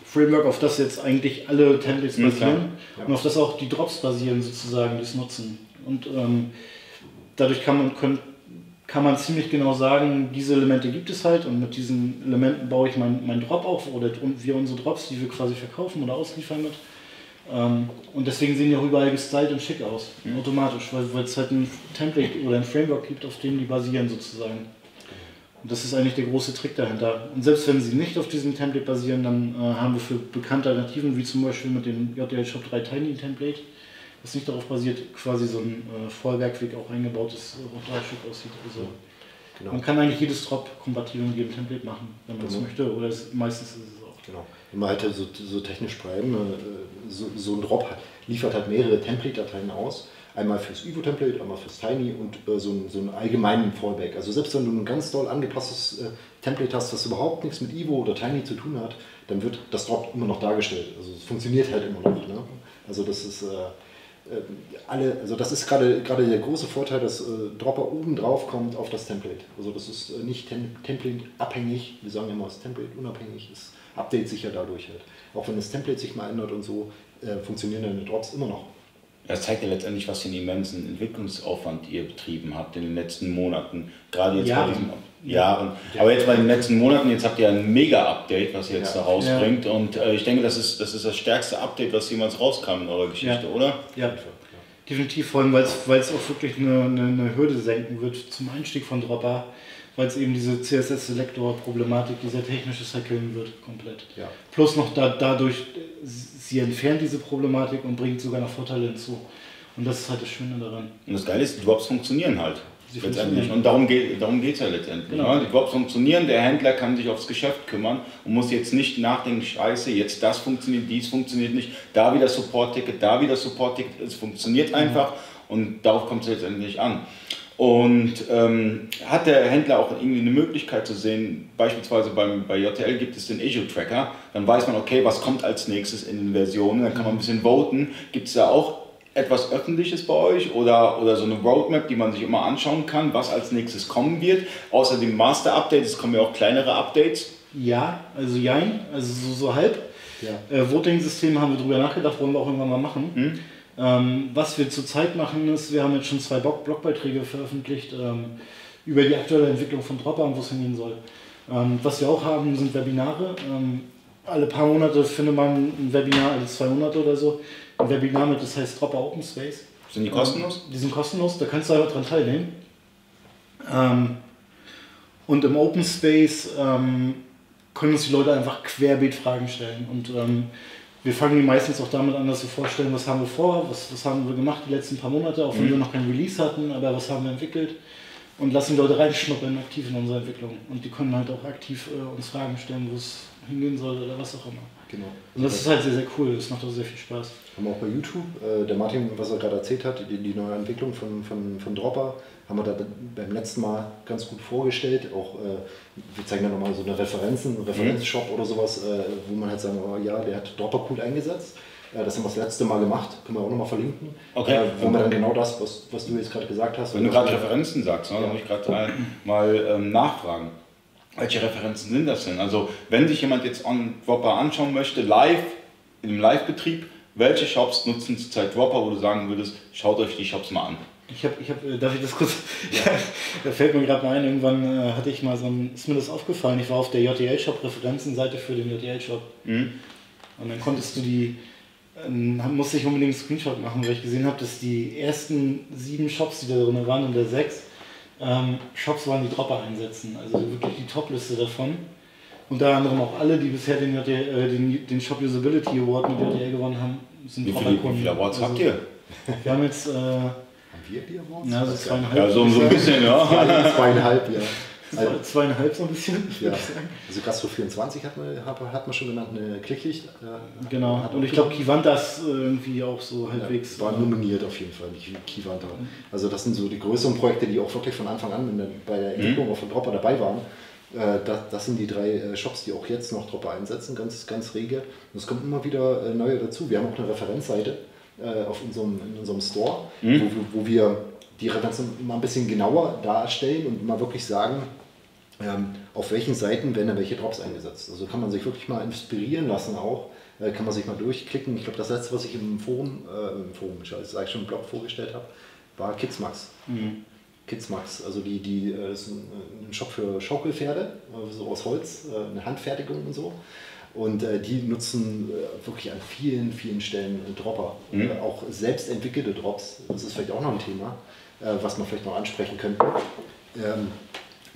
Framework, auf das jetzt eigentlich alle Templates mhm, basieren ja. und auf das auch die Drops basieren sozusagen, die es nutzen. Und ähm, dadurch kann man, können, kann man ziemlich genau sagen, diese Elemente gibt es halt und mit diesen Elementen baue ich meinen mein Drop auf oder wir unsere Drops, die wir quasi verkaufen oder ausliefern mit. Ähm, und deswegen sehen die auch überall gestylt und schick aus, mhm. automatisch, weil es halt ein Template oder ein Framework gibt, auf dem die basieren sozusagen. Und das ist eigentlich der große Trick dahinter. Und selbst wenn sie nicht auf diesem Template basieren, dann äh, haben wir für bekannte Alternativen, wie zum Beispiel mit dem JDL Shop 3 Tiny Template, das nicht darauf basiert, quasi so ein äh, Vollwerkweg auch eingebaut ist, auch drei Stück aussieht. Also genau. Man kann eigentlich jedes Drop kompatibel mit jedem Template machen, wenn man es genau. möchte, oder es, meistens ist es auch. Genau. Wenn man halt so, so technisch bleiben, äh, so, so ein Drop liefert halt mehrere Template-Dateien aus. Einmal fürs Evo-Template, einmal fürs Tiny und äh, so, ein, so einen allgemeinen Fallback. Also selbst wenn du ein ganz doll angepasstes äh, Template hast, das überhaupt nichts mit Evo oder Tiny zu tun hat, dann wird das Drop immer noch dargestellt. Also es funktioniert halt immer noch. Ne? Also das ist... Äh, alle, also das ist gerade gerade der große Vorteil, dass äh, Dropper oben drauf kommt auf das Template. Also das ist äh, nicht tem Template abhängig, wir sagen immer, das Template unabhängig ist, update sich ja dadurch halt. Auch wenn das Template sich mal ändert und so, äh, funktionieren deine Drops immer noch. Das zeigt ja letztendlich, was für einen immensen Entwicklungsaufwand ihr betrieben habt in den letzten Monaten. Gerade jetzt Jahren. bei diesen Jahren. Aber jetzt bei den letzten Monaten, jetzt habt ihr ein Mega-Update, was ihr jetzt Ja. da rausbringt. Und äh, ich denke, das ist, das ist das stärkste Update, was jemals rauskam in eurer Geschichte, Ja. oder? Ja, definitiv, vor allem, weil es auch wirklich eine, eine, eine Hürde senken wird zum Einstieg von Dropper, weil es eben diese CSS-Selektor-Problematik, die sehr technisch ist, erkillen wird, komplett. Ja. Plus noch da, dadurch, sie entfernt diese Problematik und bringt sogar noch Vorteile hinzu. Und das ist halt das Schöne daran. Und das Geile ist, die Drops funktionieren halt. Sie letztendlich. Und darum geht darum es ja letztendlich. Genau. Ne? Die Drops funktionieren, der Händler kann sich aufs Geschäft kümmern und muss jetzt nicht nachdenken, scheiße, jetzt das funktioniert, dies funktioniert nicht, da wieder Support-Ticket, da wieder Support-Ticket. Es funktioniert einfach und darauf kommt es letztendlich an. Und ähm, hat der Händler auch irgendwie eine Möglichkeit zu sehen, beispielsweise beim, bei JTL gibt es den Issue-Tracker, dann weiß man, okay, was kommt als nächstes in den Versionen, dann kann man ein bisschen voten. Gibt es da auch etwas Öffentliches bei euch oder, oder so eine Roadmap, die man sich immer anschauen kann, was als nächstes kommen wird? Außer dem Master-Update, es kommen ja auch kleinere Updates. Ja, also jein, also so, so halb. Ja. Äh, Voting-System haben wir drüber nachgedacht, wollen wir auch irgendwann mal machen. Ähm, was wir zurzeit machen ist, wir haben jetzt schon zwei Blog Blogbeiträge veröffentlicht ähm, über die aktuelle Entwicklung von Dropper und wo es hingehen soll. Ähm, was wir auch haben, sind Webinare. Ähm, alle paar Monate findet man ein Webinar, alle zwei Monate oder so, ein Webinar mit, das heißt Dropper Open Space. Sind die kostenlos? Die sind kostenlos, da kannst du einfach dran teilnehmen. Ähm, und im Open Space ähm, können uns die Leute einfach querbeet Fragen stellen. Und ähm, wir fangen die meistens auch damit an, dass wir vorstellen, was haben wir vor, was, was haben wir gemacht die letzten paar Monate, auch wenn wir noch kein Release hatten, aber was haben wir entwickelt. Und lassen die Leute reinschnuppern aktiv in unsere Entwicklung. Und die können halt auch aktiv äh, uns Fragen stellen, wo es hingehen soll oder was auch immer. Genau. Und das ist halt sehr, sehr cool. Das macht auch sehr viel Spaß. Haben wir auch bei YouTube. Äh, der Martin, was er gerade erzählt hat, die, die neue Entwicklung von, von, von Dropper, haben wir da be- beim letzten Mal ganz gut vorgestellt. Auch, äh, wir zeigen da nochmal so eine Referenzen, einen Referenzshop oder sowas, äh, wo man halt sagen, oh, ja, der hat Dropper cool eingesetzt. Äh, das haben wir das letzte Mal gemacht, können wir auch nochmal verlinken. Okay. Äh, wo man dann genau das, was, was du jetzt gerade gesagt hast. Wenn du gerade Referenzen sagst, ne, dann muss ich gerade mal, mal ähm, nachfragen. Welche Referenzen sind das denn? Also, wenn sich jemand jetzt on Dropper anschauen möchte, live, im Live-Betrieb, welche Shops nutzen zurzeit Dropper, wo du sagen würdest, schaut euch die Shops mal an? Ich habe, ich hab, äh, darf ich das kurz? da fällt mir gerade ein, irgendwann äh, hatte ich mal so ein, ist mir das aufgefallen, ich war auf der JTL-Shop-Referenzenseite für den JTL-Shop. Mhm. Und dann konntest du die, ähm, musste ich unbedingt einen Screenshot machen, weil ich gesehen habe, dass die ersten sieben Shops, die da drin waren, und der sechs, ähm, Shops waren, die Dropper einsetzen. Also wirklich die Top-Liste davon. Unter anderem auch alle, die bisher den, JTL, äh, den, den Shop Usability Award mit JTL gewonnen haben, sind viele, wie Dropper-Kunden. viele Awards Also, habt ihr? Wir haben jetzt äh, wir die Awards? ja, so zweieinhalb. Ja, so, so ein bisschen, ja. nicht. Zweieinhalb, ja. Also, Zwei- Zweieinhalb so ein bisschen, ja. würde ich sagen. also Gastro 24 hat man, hat, hat man schon genannt, eine Klicklicht. Äh, Genau. hat Und ich glaube, Kivantas äh, irgendwie auch so halbwegs. Ja, war äh, nominiert auf jeden Fall, die Kivanta. Also das sind so die größeren Projekte, die auch wirklich von Anfang an in der, bei der Entwicklung auch von Dropper dabei waren. Äh, das, das sind die drei äh, Shops, die auch jetzt noch Dropper einsetzen, ganz, ganz rege. Und es kommen immer wieder neue dazu. Wir haben auch eine Referenzseite äh, auf unserem, in unserem Store, wo, wo, wo wir die Referenzen mal ein bisschen genauer darstellen und mal wirklich sagen, ähm, auf welchen Seiten werden da welche Drops eingesetzt. Also kann man sich wirklich mal inspirieren lassen auch, äh, kann man sich mal durchklicken. Ich glaube, das letzte, was ich im Forum, äh, im Forum, ich sage schon im Blog vorgestellt habe, war Kidsmax. Mhm. Kidsmax, also die, die äh, ist ein, ein Shop für Schaukelpferde, äh, so aus Holz, äh, eine Handfertigung und so. Und äh, die nutzen äh, wirklich an vielen, vielen Stellen äh, Dropper. Mhm. Äh, auch selbst entwickelte Drops, das ist vielleicht auch noch ein Thema, äh, was man vielleicht noch ansprechen könnte. Ähm,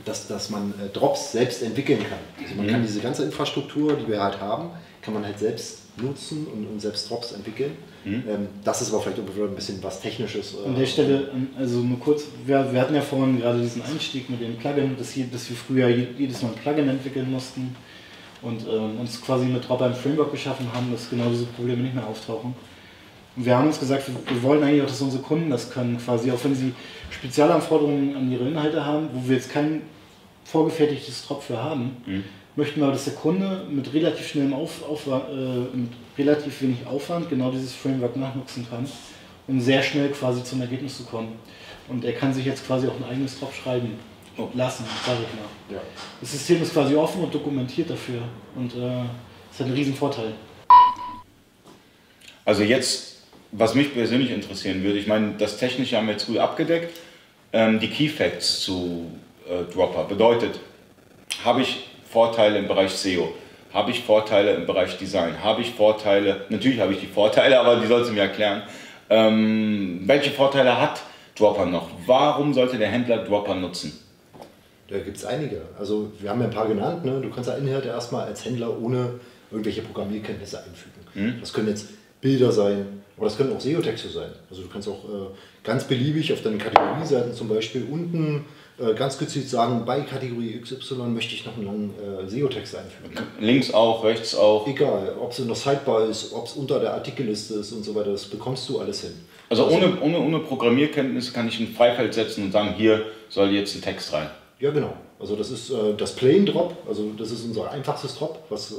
dass, dass man äh, Drops selbst entwickeln kann. Also man Mhm. kann diese ganze Infrastruktur, die wir halt haben, kann man halt selbst nutzen und, und selbst Drops entwickeln. Mhm. Ähm, das ist aber vielleicht ein bisschen was Technisches. An der Stelle, ähm, also nur kurz, wir, wir hatten ja vorhin gerade diesen Einstieg mit dem Plugin, dass, hier, dass wir früher je- jedes Mal ein Plugin entwickeln mussten und ähm, uns quasi mit Dropper ein Framework geschaffen haben, dass genau diese Probleme nicht mehr auftauchen. Und wir haben uns gesagt, wir, wir wollen eigentlich auch, dass unsere Kunden das können, quasi, auch wenn sie Spezialanforderungen an ihre Inhalte haben, wo wir jetzt kein vorgefertigtes Drop für haben, möchten wir, dass der Kunde mit relativ schnellem Auf, Aufwand, äh, mit relativ wenig Aufwand genau dieses Framework nachnutzen kann, um sehr schnell quasi zum Ergebnis zu kommen. Und er kann sich jetzt quasi auch ein eigenes Drop schreiben. Lassen, sage ich mal. Ja. Das System ist quasi offen und dokumentiert dafür und äh, ist halt ein Riesenvorteil. Also jetzt, was mich persönlich interessieren würde, ich meine, das Technische haben wir jetzt gut abgedeckt. Ähm, die Key Facts zu äh, Dropper bedeutet, habe ich Vorteile im Bereich SEO? Habe ich Vorteile im Bereich Design? Habe ich Vorteile? Natürlich habe ich die Vorteile, aber die sollst du mir erklären. Ähm, welche Vorteile hat Dropper noch? Warum sollte der Händler Dropper nutzen? Da gibt es einige. Also wir haben ja ein paar genannt. Ne? Du kannst ja Inhalte erstmal als Händler ohne irgendwelche Programmierkenntnisse einfügen. Mhm. Das können jetzt Bilder sein oder das können auch SEO-Texte sein. Also du kannst auch äh, ganz beliebig auf deinen Kategorieseiten zum Beispiel unten äh, ganz gezielt sagen, bei Kategorie XY möchte ich noch einen langen äh, SEO-Text einfügen. Links auch, rechts auch. Egal, ob es in der Sidebar ist, ob es unter der Artikelliste ist und so weiter, das bekommst du alles hin. Also, also ohne, ohne, ohne Programmierkenntnis kann ich ein Freifeld setzen und sagen, hier soll jetzt ein Text rein. Ja, genau. Also das ist äh, das Plain Drop, also das ist unser einfachstes Drop, was, äh,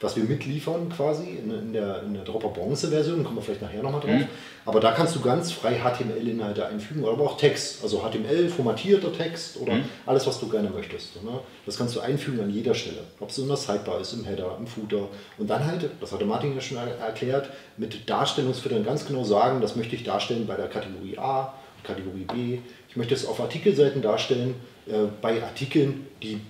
was wir mitliefern quasi in, in, der, in der Dropper Bronze Version, kommen wir vielleicht nachher nochmal drauf. Mhm. Aber da kannst du ganz frei HTML-Inhalte einfügen, aber auch Text, also HTML, formatierter Text oder mhm. alles, was du gerne möchtest. Ne? Das kannst du einfügen an jeder Stelle, ob es in der Sidebar ist, im Header, im Footer. Und dann halt, das hatte Martin ja schon erklärt, mit Darstellungsfiltern ganz genau sagen, das möchte ich darstellen bei der Kategorie A, Kategorie B. Ich möchte es auf Artikelseiten darstellen, bei Artikeln, die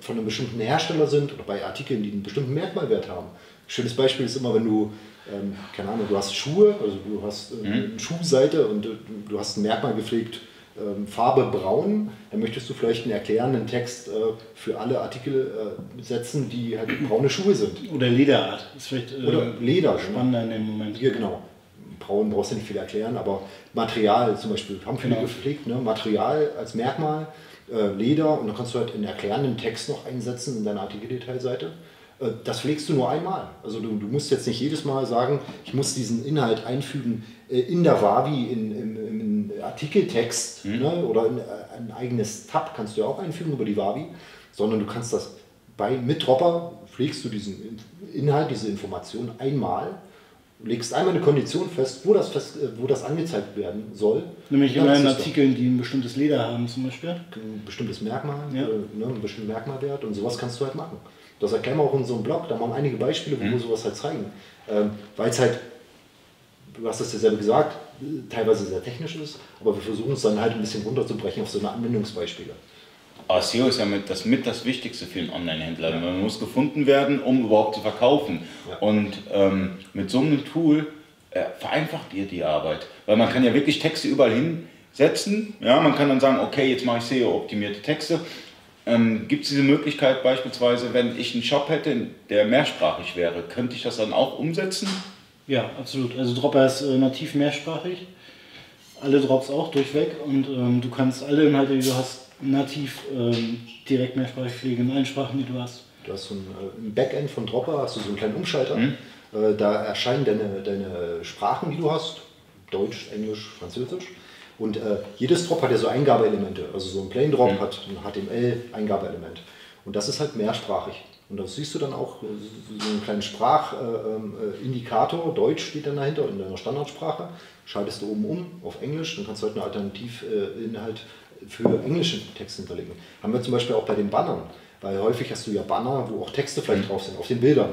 von einem bestimmten Hersteller sind oder bei Artikeln, die einen bestimmten Merkmalwert haben. Ein schönes Beispiel ist immer, wenn du, ähm, keine Ahnung, du hast Schuhe, also du hast äh, eine Schuhseite und äh, du hast ein Merkmal gepflegt, ähm, Farbe braun, dann möchtest du vielleicht einen erklärenden Text äh, für alle Artikel äh, setzen, die halt braune Schuhe sind. Oder Lederart. Das ist vielleicht äh, Oder Leder. Spannender in dem Moment. Hier, genau. Braun brauchst du nicht viel erklären, aber Material zum Beispiel, haben viele genau. gepflegt, ne? Material als Merkmal, äh, Leder und dann kannst du halt einen erklärenden Text noch einsetzen in deiner Artikeldetailseite. Äh, das pflegst du nur einmal. Also du, du, musst jetzt nicht jedes Mal sagen, ich muss diesen Inhalt einfügen äh, in der Wavi, in, im, im Artikeltext mhm. ne? oder in, äh, ein eigenes Tab kannst du ja auch einfügen über die Wavi, sondern du kannst das bei mit Dropper pflegst du diesen Inhalt, diese Information einmal legst einmal eine Kondition fest, wo das, fest, äh, wo das angezeigt werden soll. Nämlich in meinen Artikeln, die ein bestimmtes Leder haben zum Beispiel. Ein bestimmtes Merkmal, ja. äh, ne, einen bestimmten Merkmalwert und sowas kannst du halt machen. Das erklären wir auch in so einem Blog, da machen wir einige Beispiele, wo mhm. wir sowas halt zeigen. Ähm, Weil es halt, du hast es ja selber gesagt, teilweise sehr technisch ist, aber wir versuchen es dann halt ein bisschen runterzubrechen auf so eine Anwendungsbeispiele. Aber SEO ist ja mit das, mit das Wichtigste für einen Online-Händler. Ja. Man muss gefunden werden, um überhaupt zu verkaufen. Ja. Und ähm, mit so einem Tool äh, vereinfacht ihr die Arbeit. Weil man kann ja wirklich Texte überall hinsetzen. Ja, man kann dann sagen, okay, jetzt mache ich SEO-optimierte Texte. Ähm, Gibt es diese Möglichkeit beispielsweise, wenn ich einen Shop hätte, der mehrsprachig wäre, könnte ich das dann auch umsetzen? Ja, absolut. Also Dropper ist äh, nativ mehrsprachig. Alle Drops auch durchweg und ähm, du kannst alle Inhalte, die du hast, nativ ähm, direkt mehrsprachig pflegen in allen Sprachen, die du hast. Du hast so ein, äh, im Backend von Dropper hast du so einen kleinen Umschalter. Mhm. Äh, da erscheinen deine, deine Sprachen, die du hast. Deutsch, Englisch, Französisch. Und äh, jedes Drop hat ja so Eingabeelemente. Also so ein Plain Drop mhm. hat ein HTML-Eingabeelement. Und das ist halt mehrsprachig. Und das siehst du dann auch, äh, so einen kleinen Sprachindikator, äh, Deutsch steht dann dahinter in deiner Standardsprache. Schaltest du oben um auf Englisch, dann kannst du halt einen Alternativinhalt für englische Texte hinterlegen. Haben wir zum Beispiel auch bei den Bannern, weil häufig hast du ja Banner, wo auch Texte vielleicht drauf sind, auf den Bildern.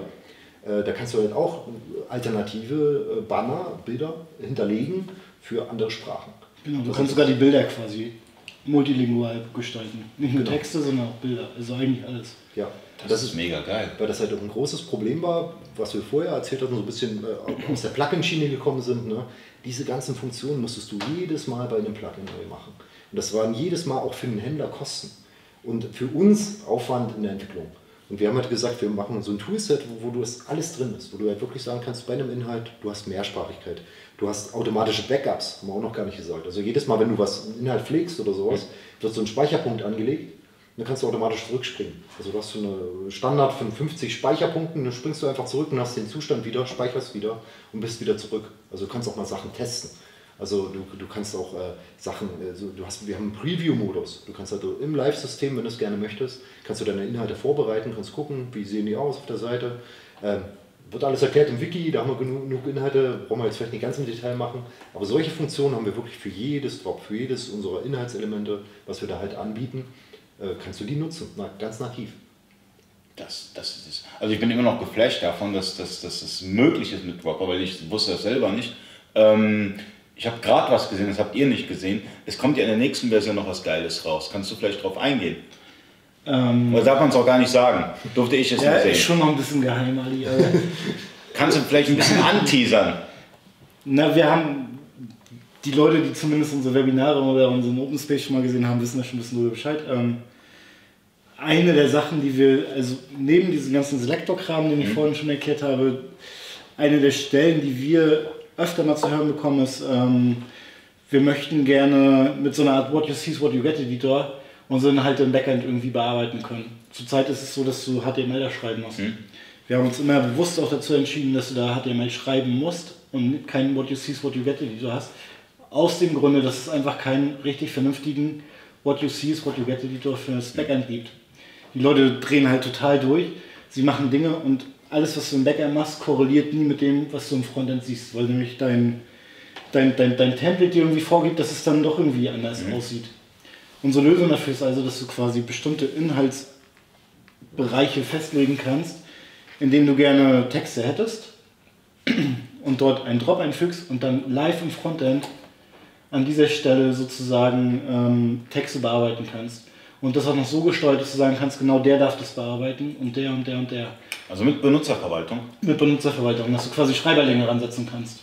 Äh, da kannst du halt auch alternative äh, Banner, Bilder hinterlegen für andere Sprachen. Genau, du kannst sogar die Bilder quasi multilingual gestalten. Nicht nur genau. Texte, sondern auch Bilder. Also eigentlich alles. Ja, das, das ist mega geil. Weil das halt auch ein großes Problem war, was wir vorher erzählt hatten, so ein bisschen äh, aus der Plugin-Schiene gekommen sind. Ne? Diese ganzen Funktionen musstest du jedes Mal bei einem Plugin neu machen. Und das waren jedes Mal auch für den Händler Kosten und für uns Aufwand in der Entwicklung. Und wir haben halt gesagt, wir machen so ein Toolset, wo, wo du das alles drin ist, wo du halt wirklich sagen kannst, bei einem Inhalt, du hast Mehrsprachigkeit, du hast automatische Backups, haben wir auch noch gar nicht gesagt. Also jedes Mal, wenn du was einen Inhalt pflegst oder sowas, wird so ein Speicherpunkt angelegt dann kannst du automatisch zurückspringen. Also du hast so eine Standard von 50 Speicherpunkten, dann springst du einfach zurück und hast den Zustand wieder, speicherst wieder und bist wieder zurück. Also du kannst auch mal Sachen testen. Also du, du kannst auch äh, Sachen, also du hast, wir haben einen Preview-Modus. Du kannst halt im Live-System, wenn du es gerne möchtest, kannst du deine Inhalte vorbereiten, kannst gucken, wie sehen die aus auf der Seite. Ähm, wird alles erklärt im Wiki, da haben wir genug, Inhalte, brauchen wir jetzt vielleicht nicht ganz im Detail machen. Aber solche Funktionen haben wir wirklich für jedes Drop, für jedes unserer Inhaltselemente, was wir da halt anbieten, äh, kannst du die nutzen, na, ganz nativ. das, das ist, also ich bin immer noch geflasht davon, dass, es möglich ist mit Dropper, weil ich wusste das selber nicht. Ähm, ich habe gerade was gesehen, das habt ihr nicht gesehen. Es kommt ja in der nächsten Version noch was Geiles raus. Kannst du vielleicht drauf eingehen? Ähm, Oder darf man es auch gar nicht sagen? Durfte ich es ja, nicht sehen? ist schon noch ein bisschen geheim, Ali. Kannst du vielleicht ein bisschen anteasern? Na, wir haben die Leute, die zumindest unsere Webinare oder unseren Open Space schon mal gesehen haben, wissen da schon ein bisschen darüber Bescheid. Ähm, eine der Sachen, die wir, also neben diesem ganzen Selektor-Kram, den ich mhm. vorhin schon erklärt habe, eine der Stellen, die wir öfter mal zu hören bekommen, ist, ähm, wir möchten gerne mit so einer Art What You See is What You Get Editor unsere Inhalte im Backend irgendwie bearbeiten können. Zurzeit ist es so, dass du HTML da schreiben musst. Mhm. Wir haben uns immer bewusst auch dazu entschieden, dass du da HTML schreiben musst und keinen What You See is What You Get Editor hast. Aus dem Grunde, dass es einfach keinen richtig vernünftigen What You See is What You Get Editor für das Backend gibt. Die Leute drehen halt total durch, sie machen Dinge und alles, was du im Backend machst, korreliert nie mit dem, was du im Frontend siehst, weil nämlich dein, dein, dein, dein Template dir irgendwie vorgibt, dass es dann doch irgendwie anders mhm. aussieht. Unsere Lösung dafür ist also, dass du quasi bestimmte Inhaltsbereiche festlegen kannst, indem du gerne Texte hättest und dort einen Drop einfügst und dann live im Frontend an dieser Stelle sozusagen ähm, Texte bearbeiten kannst. Und das auch noch so gesteuert, dass du sagen kannst, genau der darf das bearbeiten und der und der und der. Also mit Benutzerverwaltung? Mit Benutzerverwaltung, dass du quasi Schreiberlänge ransetzen kannst,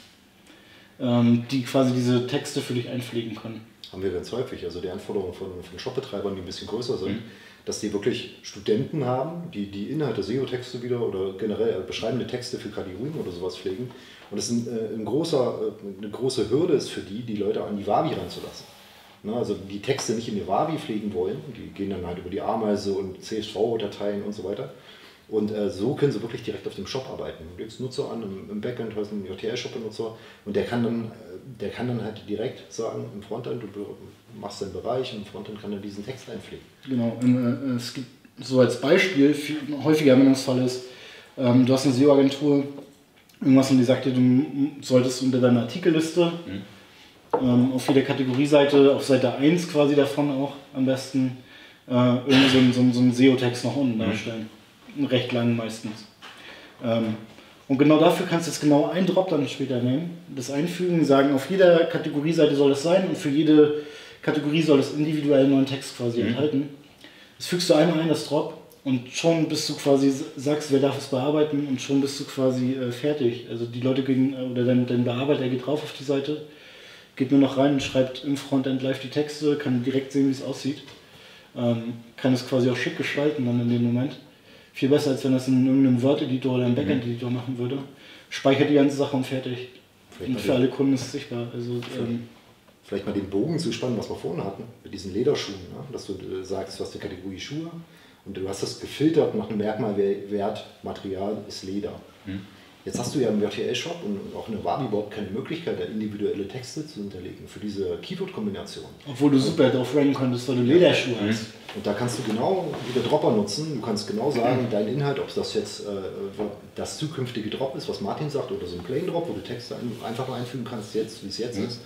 ähm, die quasi diese Texte für dich einpflegen können. Haben wir ganz häufig, also die Anforderungen von, von Shopbetreibern, die ein bisschen größer sind, mhm. dass die wirklich Studenten haben, die die Inhalte, SEO-Texte wieder oder generell beschreibende Texte für Kategorien oder sowas pflegen. Und das ist ein, äh, ein großer, äh, eine große Hürde ist für die, die Leute an die Wavi ranzulassen. Ne, also die Texte nicht in die Wavi pflegen wollen, die gehen dann halt über die Ameise und CSV-Dateien und so weiter. Und äh, so können sie wirklich direkt auf dem Shop arbeiten. Du legst Nutzer an, im, im Backend hast einen JTL-Shop-Benutzer und der kann, dann, äh, der kann dann halt direkt sagen, im Frontend, du machst deinen Bereich und im Frontend kann er diesen Text einpflegen. Genau, und, äh, es gibt so als Beispiel, viel, häufiger Anwendungsfall ist, ähm, du hast eine SEO-Agentur, irgendwas und die sagt dir, du solltest unter deiner Artikelliste mhm ähm, auf jeder Kategorieseite, auf Seite 1 quasi davon auch am besten, äh, irgendwie so, so, so einen SEO-Text nach unten darstellen. Recht lang meistens. Ähm, und genau dafür kannst du jetzt genau einen Drop dann später nehmen, das einfügen, sagen, auf jeder Kategorieseite soll es sein und für jede Kategorie soll es individuell neuen Text quasi mhm. enthalten. Das fügst du einmal ein, das Drop, und schon bist du quasi, sagst, wer darf es bearbeiten und schon bist du quasi äh, fertig. Also die Leute gehen, äh, oder dein, dein Bearbeiter geht drauf auf die Seite, geht nur noch rein und schreibt im Frontend live die Texte, kann direkt sehen, wie es aussieht. Ähm, kann es quasi auch schick gestalten dann in dem Moment. Viel besser, als wenn das in irgendeinem Word-Editor oder einem mhm. Backend-Editor machen würde. Speichert die ganze Sache und fertig. Vielleicht und für alle Kunden ist es sichtbar. Also, ähm, vielleicht mal den Bogen zu spannen, was wir vorhin hatten, mit diesen Lederschuhen. Ne? Dass du äh, sagst, du hast die Kategorie Schuhe und du hast das gefiltert nach einem Merkmalwert, Material ist Leder. Mhm. Jetzt hast du ja im JTL-Shop und auch in der Wabi überhaupt keine Möglichkeit, da individuelle Texte zu hinterlegen für diese Keyword-Kombination. Obwohl du super drauf ranken konntest, weil du Lederschuhe ja. hast. Und da kannst du genau wieder Dropper nutzen. Du kannst genau sagen, dein Inhalt, ob das jetzt äh, das zukünftige Drop ist, was Martin sagt, oder so ein Plain Drop, wo du Texte einfach einfügen kannst, jetzt, wie es jetzt mhm. ist.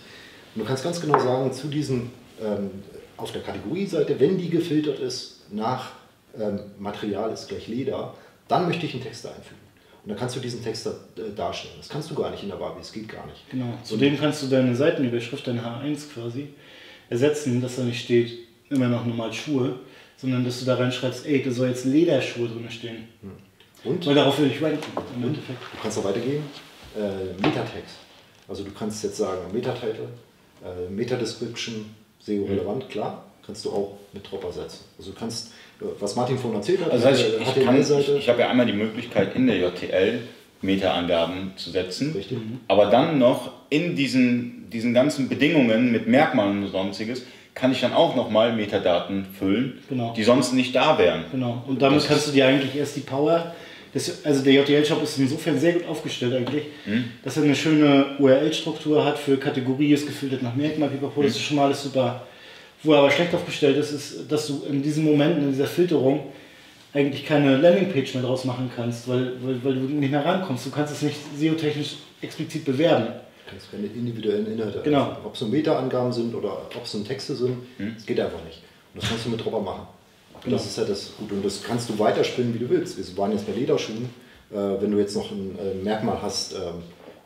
Und du kannst ganz genau sagen, zu diesem ähm, auf der Kategorieseite, wenn die gefiltert ist nach ähm, Material ist gleich Leder, dann möchte ich einen Text einfügen. Und dann kannst du diesen Text da, äh, darstellen. Das kannst du gar nicht in der Wabi, es geht gar nicht. Genau. Zudem kannst du deine Seitenüberschrift, dein H1 quasi, ersetzen, dass da nicht steht, immer noch normal Schuhe, sondern dass du da reinschreibst, ey, da soll jetzt Lederschuhe drin stehen. Hm. Und? Weil darauf will ich ranken. Im Endeffekt. Du kannst auch weitergehen. Äh, Metatext. Also du kannst jetzt sagen, Metatitle, äh, Meta-Description, SEO-relevant, hm. klar, kannst du auch mit Dropper setzen. Also du kannst was Martin vorhin erzählt hat. Also das heißt, ich, ich, kann, ich, ich habe ja einmal die Möglichkeit in der JTL Meta-Angaben zu setzen, Richtig. aber dann noch in diesen, diesen ganzen Bedingungen mit Merkmalen und sonstiges kann ich dann auch nochmal Metadaten füllen, genau. die sonst nicht da wären. Genau, und damit das kannst du dir eigentlich erst die Power, das, also der JTL-Shop ist insofern sehr gut aufgestellt eigentlich, hm. dass er eine schöne URL-Struktur hat für Kategorie, ist gefiltert nach Merkmal, Pipapo, hm. das ist schon mal alles super wo er aber schlecht aufgestellt ist, ist, dass du in diesen Momenten, in dieser Filterung, eigentlich keine Landingpage mehr draus machen kannst, weil, weil, weil du nicht mehr rankommst. Du kannst es nicht SEO-technisch explizit bewerben. Du kannst keine individuellen Inhalte. Genau. Ob es nur Meta-Angaben sind oder ob es nur Texte sind, mhm. das geht einfach nicht. Und das kannst du mit Dropper machen. Genau. Das ist ja das Gute. Und das kannst du weiterspinnen, wie du willst. Wir waren jetzt bei Lederschuhen. Äh, wenn du jetzt noch ein äh, Merkmal hast, ähm,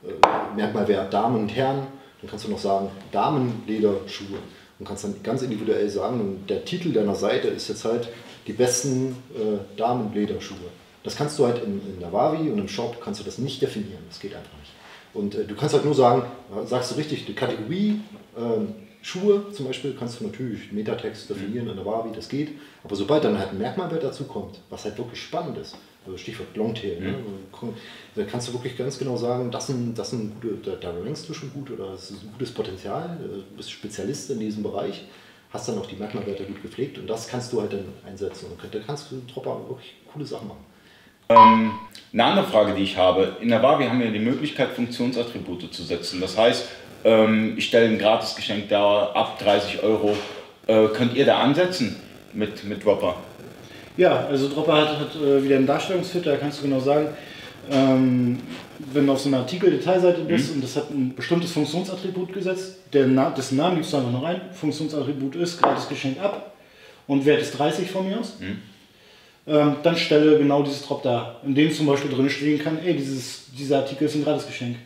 äh, Merkmal wäre Damen und Herren, dann kannst du noch sagen Damenlederschuhe. Und kannst dann ganz individuell sagen, und der Titel deiner Seite ist jetzt halt die besten äh, Damenlederschuhe. Das kannst du halt in, in der Wavi und im Shop kannst du das nicht definieren. Das geht einfach nicht. Und äh, du kannst halt nur sagen, sagst du richtig, die Kategorie äh, Schuhe zum Beispiel kannst du natürlich Metatext definieren in der Wavi, das geht. Aber sobald dann halt ein Merkmalwert dazu kommt, was halt wirklich spannend ist, also Stichwort Longtail, ne? mhm. ne? da kannst du wirklich ganz genau sagen, das sind, das sind gute, da, da rankst du schon gut oder das ist ein gutes Potenzial, du bist Spezialist in diesem Bereich, hast dann auch die Merkmalwerte gut gepflegt und das kannst du halt dann einsetzen und da kannst du Dropper wirklich coole Sachen machen. Ähm, eine andere Frage, die ich habe. In der Wavi haben wir die Möglichkeit, Funktionsattribute zu setzen. Das heißt, ähm, ich stelle ein Gratisgeschenk da ab 30 Euro. Äh, könnt ihr da ansetzen mit, mit Dropper? Ja, also Dropper hat, hat äh, wieder einen Darstellungsfilter, da kannst du genau sagen, ähm, wenn du auf so einer Artikel-Detailseite bist mhm. und das hat ein bestimmtes Funktionsattribut gesetzt, der Na dessen Namen gibst du einfach noch rein, Funktionsattribut ist, Gratisgeschenk ab und Wert ist 30 von mir aus. Mhm. Ähm, dann stelle genau dieses Drop da, in dem zum Beispiel drin stehen kann, ey, dieses, dieser Artikel ist ein Gratisgeschenk.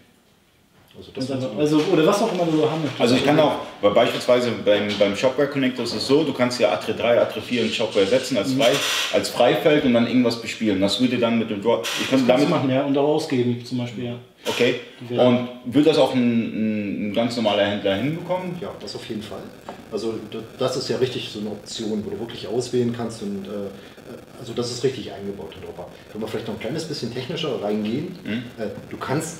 Also, also, also, oder was auch immer du haben möchtest. Also ich kann auch, weil beispielsweise beim, beim Shopware Connector ist es so, du kannst ja Atre 3, Atre 4 in Shopware setzen als, mhm. frei, als Freifeld und dann irgendwas bespielen. Das würde dann mit dem Draw. Ich könnte damit machen, ja, und auch ausgeben zum Beispiel, ja. Okay. Und würde das auch ein, ein, ganz normaler Händler hinbekommen? Ja, das auf jeden Fall. Also das ist ja richtig so eine Option, wo du wirklich auswählen kannst und äh, also das ist richtig eingebaut, Herr Dropper. Wenn wir vielleicht noch ein kleines bisschen technischer reingehen, mhm. äh, du kannst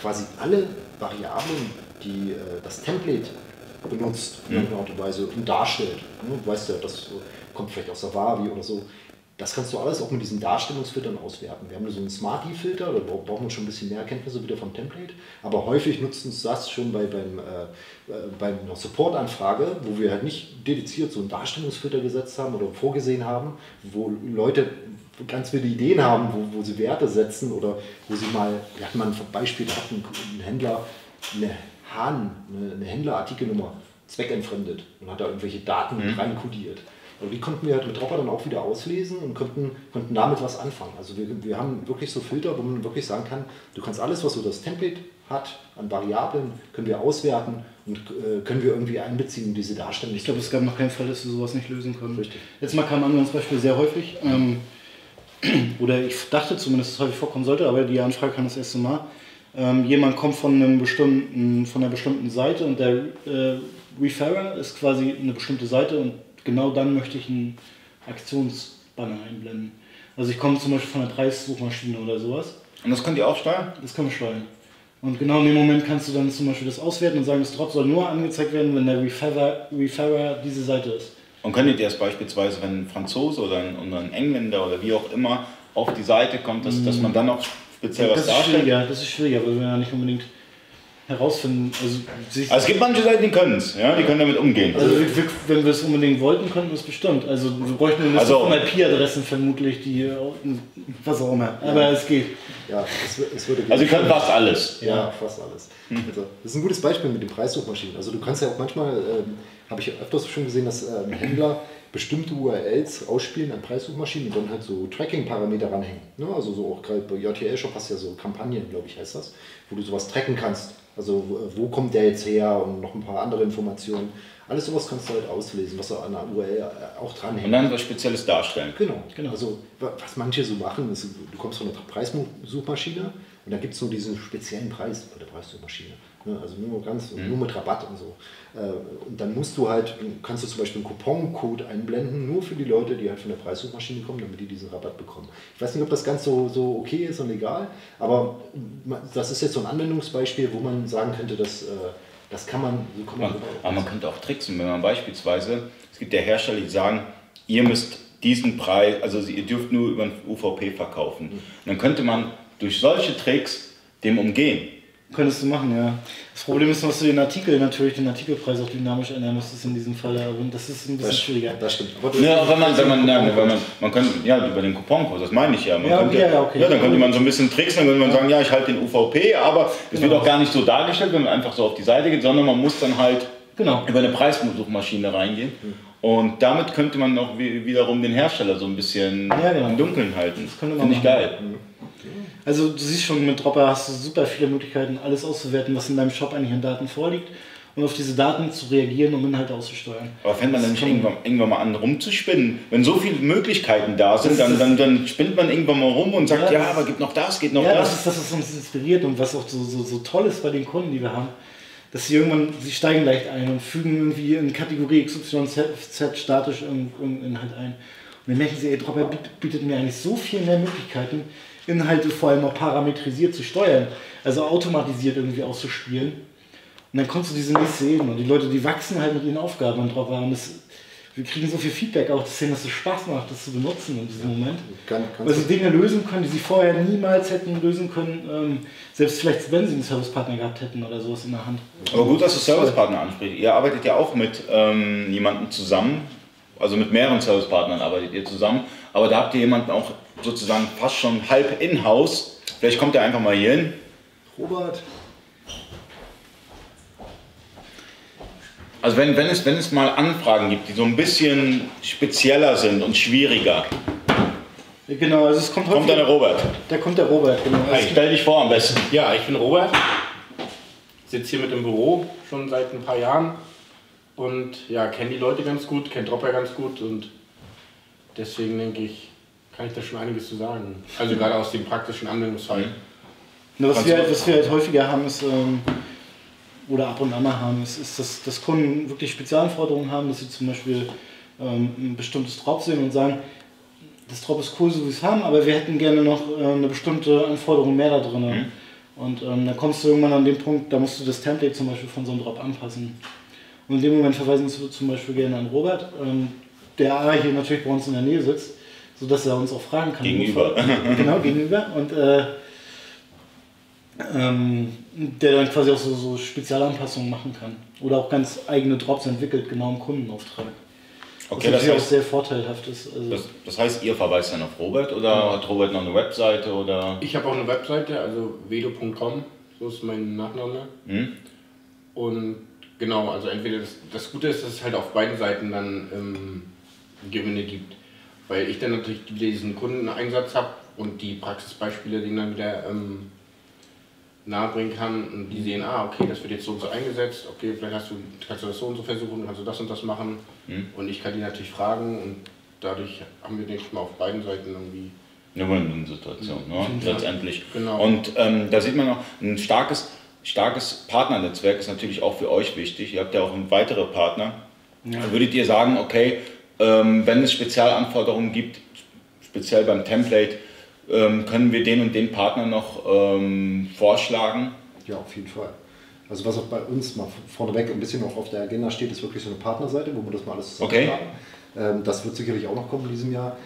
quasi alle Variablen, die äh, das Template benutzt, mhm. in irgendeiner Art und Weise und darstellt. Ne? Du weißt ja, das kommt vielleicht aus Wavi oder so. Das kannst du alles auch mit diesen Darstellungsfiltern auswerten. Wir haben so einen Smarty-Filter, da braucht man schon ein bisschen mehr Kenntnisse wieder vom Template. Aber häufig nutzen uns das schon bei, beim, äh, äh, bei einer Support-Anfrage, wo wir halt nicht dediziert so einen Darstellungsfilter gesetzt haben oder vorgesehen haben, wo Leute ganz viele Ideen haben, wo, wo sie Werte setzen oder wo sie mal, wir hatten mal ein Beispiel, da hat ein, ein Händler eine Hahn, eine, eine Händlerartikelnummer zweckentfremdet und hat da irgendwelche Daten mhm. reinkodiert. Aber die konnten wir halt mit Dropper dann auch wieder auslesen und konnten, konnten damit was anfangen. Also wir, wir haben wirklich so Filter, wo man wirklich sagen kann, du kannst alles, was so das Template hat an Variablen, können wir auswerten und äh, können wir irgendwie einbeziehen in diese Darstellung. Ich glaube, es gab noch keinen Fall, dass wir sowas nicht lösen können. Richtig. Jetzt mal kam ein anderes Beispiel sehr häufig. Ähm, oder ich dachte zumindest, dass es häufig vorkommen sollte, aber die Anfrage kam das erste Mal. Ähm, jemand kommt von, einem bestimmten, von einer bestimmten Seite und der äh, Referrer ist quasi eine bestimmte Seite und genau dann möchte ich einen Aktionsbanner einblenden. Also ich komme zum Beispiel von einer Preissuchmaschine oder sowas. Und das könnt ihr auch steuern? Das können wir steuern. Und genau in dem Moment kannst du dann zum Beispiel das auswerten und sagen, das Drop soll nur angezeigt werden, wenn der Referrer, Referrer diese Seite ist. Und könntet ihr es beispielsweise, wenn ein Franzose oder ein, oder ein, Engländer oder wie auch immer auf die Seite kommt, dass, dass man dann noch speziell ja, was darstellt? Ja, das ist schwieriger, weil wir ja nicht unbedingt herausfinden. Also, also es gibt manche Seiten, die können es, ja, die können damit umgehen. Also wir, wenn wir es unbedingt wollten, könnten wir es bestimmt. Also wir bräuchten eine Liste also, von IP-Adressen vermutlich, die was auch immer. Aber ja. es geht. Ja, es, es würde gehen. Also ihr könnt fast alles. Ja, ja. fast alles. Hm. Also, das ist ein gutes Beispiel mit den Preissuchmaschinen. Also du kannst ja auch manchmal, ähm, habe ich öfters schon gesehen, dass ähm, Händler bestimmte URLs ausspielen an Preissuchmaschinen und dann halt so Tracking-Parameter ranhängen. Ne? Also so auch gerade bei JTL-Shop hast du ja so Kampagnen, glaube ich, heißt das, wo du sowas tracken kannst. Also wo kommt der jetzt her und noch ein paar andere Informationen. Alles sowas kannst du halt auslesen, was du an der URL äh, auch dranhängt. Und dann was Spezielles darstellen. Genau, genau. Also was manche so machen, ist, du kommst von einer Preissuchmaschine und da gibt es so diesen speziellen Preis bei der Preissuchmaschine. Ne? Also nur ganz, mhm. nur mit Rabatt und so. Äh, und dann musst du halt, kannst du zum Beispiel einen Couponcode einblenden, nur für die Leute, die halt von der Preissuchmaschine kommen, damit die diesen Rabatt bekommen. Ich weiß nicht, ob das ganz so, so okay ist und legal, aber das ist jetzt so ein Anwendungsbeispiel, wo man sagen könnte, dass. Äh, das kann man, so kann man. Aber man könnte auch tricksen, wenn man beispielsweise, es gibt ja Hersteller, die sagen, ihr müsst diesen Preis, also ihr dürft nur über ein UVP verkaufen. Mhm. dann könnte man durch solche Tricks dem umgehen. Könntest du machen, ja. Das Problem ist, dass du den Artikel natürlich, den Artikelpreis auch dynamisch ändern müsstest in diesem Fall. Und das ist ein bisschen das, schwieriger. Das stimmt. Aber ja, wenn man, wenn man, ja, wenn man, man könnte, ja, über den Couponcode, das meine ich ja. Man ja, könnte, ja, okay. ja, dann könnte man so ein bisschen tricksen, dann könnte man sagen, ja, ich halte den UVP, aber es genau. wird auch gar nicht so dargestellt, wenn man einfach so auf die Seite geht, sondern man muss dann halt genau. über eine Preissuchmaschine reingehen. Und damit könnte man auch wiederum den Hersteller so ein bisschen ja, genau. im Dunkeln halten. Das könnte man Finde ich geil. Also du siehst schon, mit Dropper hast du super viele Möglichkeiten, alles auszuwerten, was in deinem Shop eigentlich an Daten vorliegt und auf diese Daten zu reagieren, um Inhalte auszusteuern. Aber fängt man dann nicht irgendwann, irgendwann, mal an rumzuspinnen? Wenn so viele Möglichkeiten da sind, dann, dann, dann spinnt man irgendwann mal rum und sagt, ja, ja aber gibt noch das, geht noch ja, das. das ist das, was uns inspiriert und was auch so, so, so toll ist bei den Kunden, die wir haben. Dass sie irgendwann, sie steigen leicht ein und fügen irgendwie in Kategorie XYZ statisch irgendeinen Inhalt ein. Und dann merken sie, ey, Dropper bietet mir eigentlich so viel mehr Möglichkeiten, Inhalte vor allem auch parametrisiert zu steuern, also automatisiert irgendwie auszuspielen und dann kommst du diese nächste Ebene und die Leute, die wachsen halt mit ihren Aufgaben drauf und das, wir kriegen so viel Feedback auch, dass es Spaß macht, das zu benutzen in diesem Moment. Kann, Weil sie Dinge lösen können, die sie vorher niemals hätten lösen können, ähm, selbst vielleicht, wenn sie einen Servicepartner gehabt hätten oder sowas in der Hand. Aber gut, dass du Servicepartner ansprichst. Ihr arbeitet ja auch mit ähm, jemandem zusammen, also mit mehreren Servicepartnern arbeitet ihr zusammen, aber da habt ihr jemanden auch sozusagen fast schon halb in-house. Vielleicht kommt er einfach mal hier hin. Robert. Also wenn, wenn, es, wenn es mal Anfragen gibt, die so ein bisschen spezieller sind und schwieriger. Genau, also es kommt heute. Kommt der Robert? Da kommt der Robert, genau. Hi, stell dich vor am besten. Ja, ich bin Robert. Sitze hier mit im Büro schon seit ein paar Jahren und ja, kenne die Leute ganz gut, kenne Dropper ganz gut und deswegen denke ich, kann ich da schon einiges zu sagen. Also gerade aus dem praktischen Anwendungsfall. Mhm. Was, wir, halt, was wir halt häufiger haben, ist. Ähm, oder ab und an mal haben, ist, ist dass, dass Kunden wirklich Spezialanforderungen haben, dass sie zum Beispiel ähm, ein bestimmtes Drop sehen und sagen, das Drop ist cool, so wie wir es haben, aber wir hätten gerne noch äh, eine bestimmte Anforderung mehr da drin. Mhm. Und ähm, dann kommst du irgendwann an den Punkt, da musst du das Template zum Beispiel von so einem Drop anpassen. Und in dem Moment verweisen wir zum Beispiel gerne an Robert, ähm, der hier natürlich bei uns in der Nähe sitzt, sodass er uns auch fragen kann. Gegenüber. genau, gegenüber. Und äh, ähm, der dann quasi auch so, so Spezialanpassungen machen kann. Oder auch ganz eigene Drops entwickelt, genau im Kundenauftrag. Okay, das, das heißt, auch sehr vorteilhaft ist. Also das, das, heißt, ihr verweist dann auf Robert oder ja. hat Robert noch eine Webseite? Oder? Ich habe auch eine Webseite, also vedo.com, so ist mein Nachname. Hm? Und genau, also entweder das, das Gute ist, dass es halt auf beiden Seiten dann ähm, Gewinne gibt. Weil ich dann natürlich diesen Kundeneinsatz habe und die Praxisbeispiele, die dann wieder ähm, nahebringen kann und die sehen, ah, okay, das wird jetzt so und so eingesetzt, okay, vielleicht hast du, kannst du das so und so versuchen, kannst du das und das machen mhm. und ich kann die natürlich fragen und dadurch haben wir, denke ich mal, auf beiden Seiten irgendwie eine Win-Win-Situation, ne? letztendlich. Genau. Und ähm, da sieht man noch, ein starkes, starkes Partnernetzwerk ist natürlich auch für euch wichtig. Ihr habt ja auch weitere Partner. Ja. Würdet ihr sagen, okay, ähm, wenn es Spezialanforderungen gibt, speziell beim Template, ähm, können wir den und den Partner noch ähm, vorschlagen? Ja, auf jeden Fall. Also was auch bei uns mal vorneweg ein bisschen noch auf der Agenda steht, ist wirklich so eine Partnerseite, wo wir das mal alles zusammen okay. Ähm, das wird sicherlich auch noch kommen in diesem Jahr.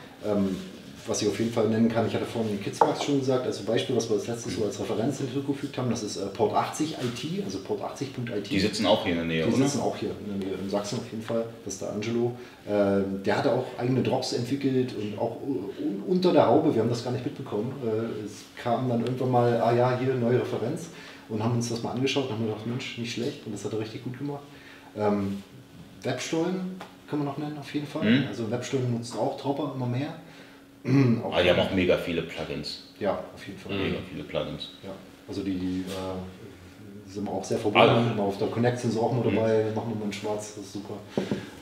Was ich auf jeden Fall nennen kann, ich hatte vorhin Kidsmax schon gesagt, als Beispiel, was wir als letztes so als Referenz hinzugefügt haben, das ist äh, Port 80 IT, also Port80.it. Die sitzen auch hier in der Nähe, Die oder? sitzen auch hier in der Nähe, in Sachsen auf jeden Fall, das ist der Angelo. Ähm, der hatte auch eigene Drops entwickelt und auch unter der Haube, wir haben das gar nicht mitbekommen. Äh, es kam dann irgendwann mal, ah ja, hier neue Referenz und haben uns das mal angeschaut und haben gedacht, Mensch, nicht schlecht und das hat er richtig gut gemacht. Ähm, Webstollen kann man noch nennen, auf jeden Fall. Mhm. Also Webstollen nutzt auch Dropper immer mehr. Aber die haben auch mega viele Plugins. Ja, auf jeden Fall. Mega viele Plugins. Ja, also die, die äh, sind auch sehr verbunden. Also, auf der Connect sind sie auch mal dabei, mhm. machen immer in schwarz, das ist super.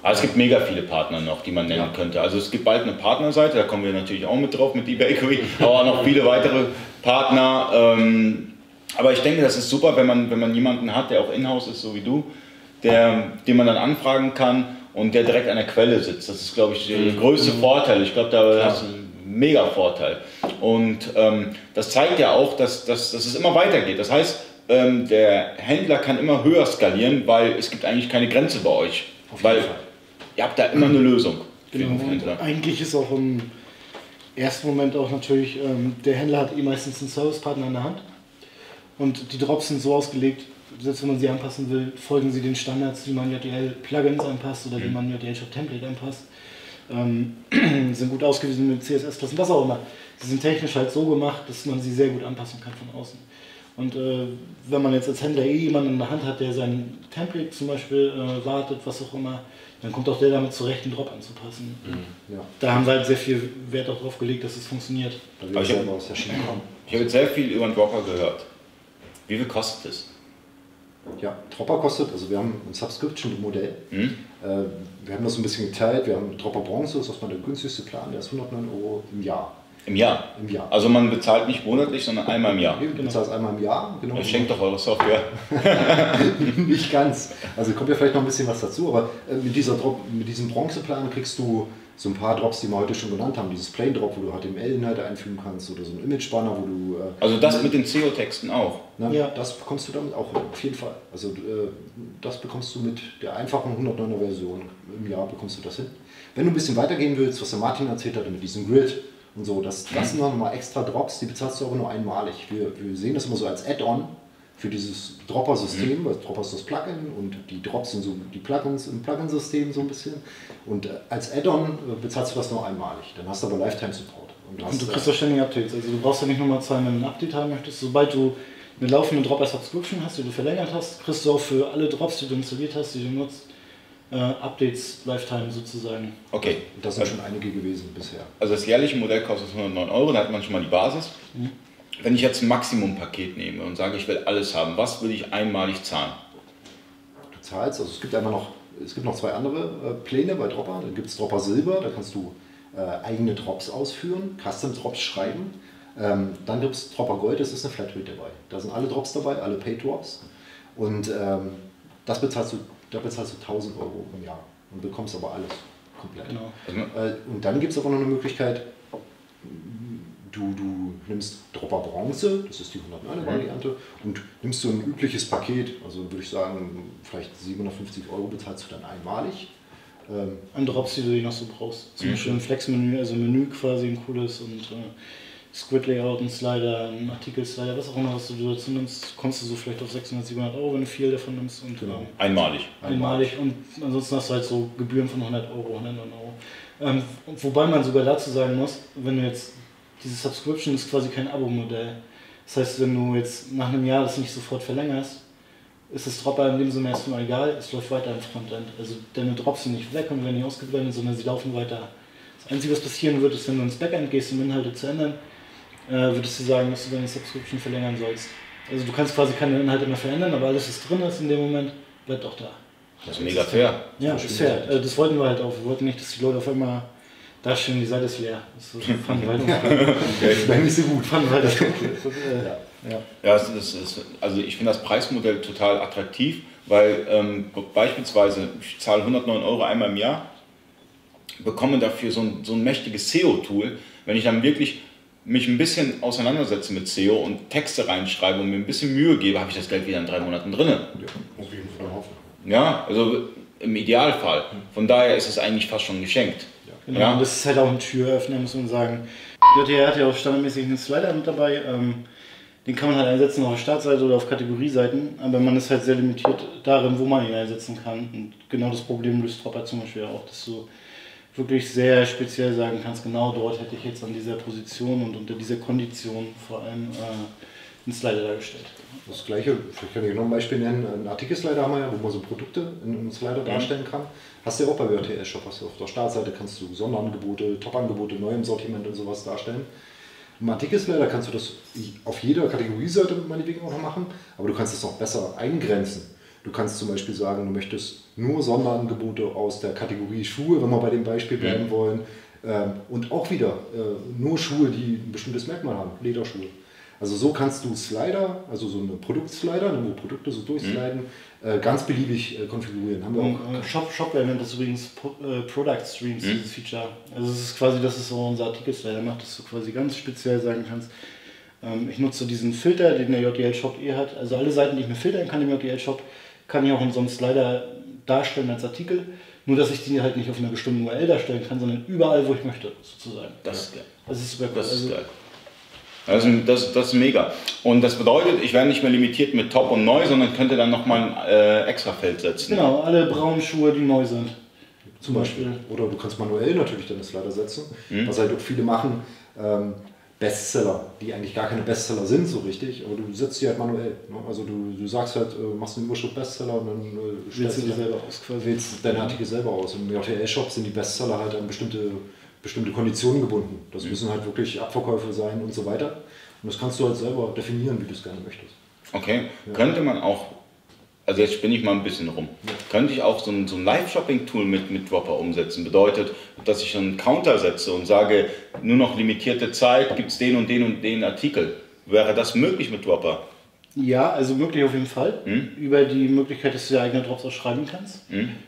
Aber es gibt mega viele Partner noch, die man nennen ja. könnte. Also es gibt bald eine Partnerseite, da kommen wir natürlich auch mit drauf mit eBakery, aber auch noch viele weitere Partner. Ähm, aber ich denke, das ist super, wenn man, wenn man jemanden hat, der auch in-house ist, so wie du, der, den man dann anfragen kann und der direkt an der Quelle sitzt. Das ist, glaube ich, der mhm. größte mhm. Vorteil. Ich glaube, da hast du mega Vorteil. Und ähm, das zeigt ja auch, dass, dass, dass es immer weitergeht. Das heißt, ähm, der Händler kann immer höher skalieren, weil es gibt eigentlich keine Grenze bei euch. weil Fall. ihr habt da immer eine Lösung. Genau. Eigentlich ist auch im ersten Moment auch natürlich, ähm, der Händler hat eh meistens einen Servicepartner in der Hand. Und die Drops sind so ausgelegt, selbst wenn man sie anpassen will, folgen sie den Standards, wie man JTL Plugins anpasst oder wie mhm. man JTL Shop Template anpasst ähm, sind gut ausgewiesen mit CSS-Klassen, was auch immer. Sie sind technisch halt so gemacht, dass man sie sehr gut anpassen kann von außen. Und äh, wenn man jetzt als Händler eh jemanden in der Hand hat, der sein Template zum Beispiel äh, wartet, was auch immer, dann kommt auch der damit zurecht, den Drop anzupassen. Ja. Da haben wir halt sehr viel Wert auch drauf gelegt, dass es funktioniert. Aber ich selber hab- aus der Schiene kommen. Ich habe jetzt sehr viel über den Dropper gehört. Wie viel kostet es? Ja, Dropper kostet, also wir haben ein Subscription-Modell. Hm? Äh, wir haben das ein bisschen geteilt. Wir haben Dropper Bronze, das ist erstmal der günstigste Plan, der ist 109 Euro im Jahr. Im Jahr. Im Jahr. Also man bezahlt nicht monatlich, sondern einmal im Jahr. Du bezahlst einmal im Jahr. Genau. Ihr schenkt doch eure Software. Nicht ganz. Also kommt ja vielleicht noch ein bisschen was dazu, aber äh, mit, dieser Drop, mit diesem Bronzeplan kriegst du so ein paar Drops, die wir heute schon genannt haben. Dieses Plain Drop, wo du HTML-Inhalte einfügen kannst oder so ein Image-Banner, wo du. Äh, Also das mit den SEO-Texten auch. Na, Ja. Das bekommst du damit auch auf jeden Fall. Also äh, das bekommst du mit der einfachen 109er Version im Jahr bekommst du das hin. Wenn du ein bisschen weitergehen willst, was der Martin erzählt hat mit diesem Grid und so, das, das sind noch mal extra Drops, die bezahlst du aber nur einmalig. Wir, wir sehen das immer so als Add-on für dieses Dropper-System, weil Dropper ist das Plugin und die Drops sind so die Plugins im Plugin-System so ein bisschen. Und äh, als Add-on äh, bezahlst du das nur einmalig. Dann hast du aber Lifetime-Support. Und, Und du äh, kriegst auch ständig Updates. Also du brauchst ja nicht nochmal zahlen, wenn du ein Update haben möchtest. Sobald du eine laufende Dropper Subscription hast, die du verlängert hast, kriegst du auch für alle Drops, die du installiert hast, die du nutzt, äh, Updates Lifetime sozusagen. Okay. das sind schon einige gewesen bisher. Also das jährliche Modell kostet 109 Euro, da hat man schon mal die Basis. Wenn ich jetzt ein Maximumpaket nehme und sage, ich will alles haben, was will ich einmalig zahlen? du zahlst. Also es gibt einfach noch, es gibt noch zwei andere äh, Pläne bei Dropper. Dann gibt es Dropper Silber, da kannst du äh, eigene Drops ausführen, Custom Drops schreiben. Ähm, dann gibt es Dropper Gold, das ist eine Flatrate dabei. Da sind alle Drops dabei, alle Paid Drops. Und ähm, das bezahlst du, da bezahlst du 1000 Euro im Jahr und bekommst aber alles komplett. Genau. Also, Äh, und dann gibt es aber noch eine Möglichkeit, du, du nimmst Dropper Bronze, das ist die 109 Variante, und nimmst so ein übliches Paket, also würde ich sagen, vielleicht 750 Euro bezahlst du dann einmalig. Ähm, An Drops, die du noch so brauchst. Zum Beispiel ein Flex-Menü, also ein Menü quasi ein cooles und äh, Squid-Layout, ein Slider, ein Artikel-Slider, was auch immer, was du dazu nimmst, kommst du so vielleicht auf 600, 700 Euro, wenn du viel davon nimmst. Und, Genau. ähm, einmalig. einmalig und ansonsten hast du halt so Gebühren von 100 Euro, 109 Euro. Ähm, wobei man sogar dazu sagen muss, wenn du jetzt, diese Subscription ist quasi kein Abo-Modell. Das heißt, wenn du jetzt nach einem Jahr das nicht sofort verlängerst, ist das Dropper in dem Sinne erstmal egal, es läuft weiter im Frontend. Also deine Drops sind nicht weg und werden nicht ausgeblendet, sondern sie laufen weiter. Das Einzige, was passieren wird, ist, wenn du ins Backend gehst, um Inhalte zu ändern, äh, würdest du sagen, dass du deine Subscription verlängern sollst. Also du kannst quasi keine Inhalte mehr verändern, aber alles, was drin ist in dem Moment, bleibt auch da. Das ist mega fair. Ja, schön ist fair. Äh, Das wollten wir halt auch. Wir wollten nicht, dass die Leute auf einmal da stehen, die Seite ist leer. Das auch Wäre nicht so gut. auch äh, ja. Ja, es ist, es ist, also ich finde das Preismodell total attraktiv, weil ähm, beispielsweise ich zahle 109 Euro einmal im Jahr, bekomme dafür so ein, so ein mächtiges SEO-Tool. Wenn ich dann wirklich mich ein bisschen auseinandersetze mit SEO und Texte reinschreibe und mir ein bisschen Mühe gebe, habe ich das Geld wieder in drei Monaten drin. Ja, auf jeden Fall hoffen. Ja, also im Idealfall. Von daher ist es eigentlich fast schon geschenkt. Genau, Ja. und das ist halt auch ein Türöffner, muss man sagen. JTR hat ja auch standardmäßig einen Slider mit dabei. Ähm, den kann man halt einsetzen auf der Startseite oder auf Kategorieseiten, aber man ist halt sehr limitiert darin, wo man ihn einsetzen kann. Und genau das Problem löst Dropper zum Beispiel auch, dass du wirklich sehr speziell sagen kannst, genau dort hätte ich jetzt an dieser Position und unter dieser Kondition vor allem äh, einen Slider dargestellt. Das gleiche, vielleicht kann ich noch ein Beispiel nennen, einen Artikelslider haben wir ja, wo man so Produkte in einem Slider darstellen kann. Hast du ja auch bei WTS Shop, hast du auf der Startseite kannst du Sonderangebote, Topangebote, neu im Sortiment und sowas darstellen. Im Artikelslider kannst du das auf jeder Kategorieseite meinetwegen auch noch machen, aber du kannst es noch besser eingrenzen. Du kannst zum Beispiel sagen, du möchtest nur Sonderangebote aus der Kategorie Schuhe, wenn wir bei dem Beispiel bleiben wollen, ähm, und auch wieder äh, nur Schuhe, die ein bestimmtes Merkmal haben, Lederschuhe. Also so kannst du Slider, also so eine Produktslider, wo Produkte so durchsliden, äh, ganz beliebig äh, konfigurieren. Haben wir Und auch äh, Shop, Shopware nennt das übrigens Pro, äh, Product Streams, dieses Feature. Also es ist quasi, das ist so unser Artikelslider macht, dass du quasi ganz speziell sagen kannst, ähm, ich nutze diesen Filter, den der JDL Shop eh hat. Also alle Seiten, die ich mir filtern kann im JDL Shop, kann ich auch in so einem Slider darstellen als Artikel. Nur, dass ich die halt nicht auf einer bestimmten URL darstellen kann, sondern überall, wo ich möchte, sozusagen. Das ist geil. Das ist super cool. Das ist Also, geil. Das ist, das, das ist mega. Und das bedeutet, ich werde nicht mehr limitiert mit Top und Neu, sondern könnte dann nochmal ein äh, Extrafeld setzen. Genau, alle braunen Schuhe, die neu sind. Zum Beispiel. Oder du kannst manuell natürlich deine Slider setzen, was halt auch viele machen. Ähm, Bestseller, die eigentlich gar keine Bestseller sind so richtig, aber du setzt sie halt manuell. Ne? Also du, du sagst halt, äh, machst eine Überschrift Bestseller und dann äh, Wählst du die selber aus quasi. wählst deinen Artikel selber aus. Im JTL-Shop sind die Bestseller halt an bestimmte, bestimmte Konditionen gebunden. Das müssen halt wirklich Abverkäufe sein und so weiter. Und das kannst du halt selber definieren, wie du es gerne möchtest. Okay, könnte man auch, also jetzt spinne ich mal ein bisschen rum, könnte ich auch so ein, so ein Live-Shopping-Tool mit, mit Dropper umsetzen? Bedeutet, dass ich einen Counter setze und sage, nur noch limitierte Zeit, gibt es den und den und den Artikel. Wäre das möglich mit Dropper? Ja, also möglich auf jeden Fall. Hm? Über die Möglichkeit, dass du dir eigene Drops auch schreiben kannst.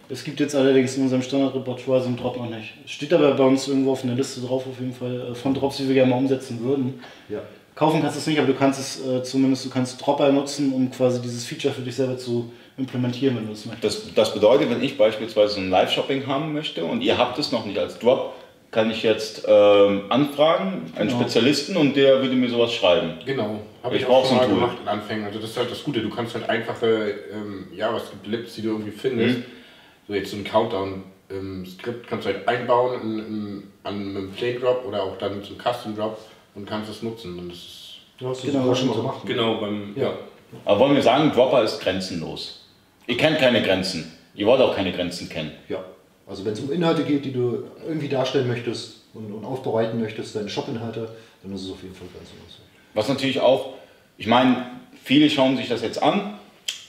Es gibt jetzt allerdings in unserem Standardrepertoire so einen Drop noch nicht. Steht aber bei uns irgendwo auf einer Liste drauf, auf jeden Fall, äh, von Drops, die wir gerne mal umsetzen würden. Ja. Kaufen kannst du es nicht, aber du kannst es äh, zumindest, du kannst Dropper nutzen, um quasi dieses Feature für dich selber zu implementieren, wenn du es möchtest. Das, das bedeutet, wenn ich beispielsweise ein Live-Shopping haben möchte und ihr habt es noch nicht als Drop, kann ich jetzt ähm, anfragen, einen Genau. Spezialisten und der würde mir sowas schreiben. Genau, habe Ich ich, brauch auch so schon ein mal Tool. gemacht in Anfängen. Also das ist halt das Gute, du kannst halt einfache, ähm, ja, was gibt Lips, die du irgendwie findest. Mhm. So jetzt so ein Countdown-Skript kannst du halt einbauen in, in, an einem Play Drop oder auch dann zum Custom Drop und kannst es nutzen. Und das ist Ja, hast du Genau, sogar schon mal so. gemacht. genau beim, ja. Aber wollen wir sagen, Dropper ist grenzenlos. Ihr kennt keine Grenzen. Ihr wollt auch keine Grenzen kennen. Ja. Also wenn es um Inhalte geht, die du irgendwie darstellen möchtest und, und aufbereiten möchtest, deine Shop-Inhalte, dann ist es auf jeden Fall grenzenlos. Was natürlich auch, ich meine, viele schauen sich das jetzt an,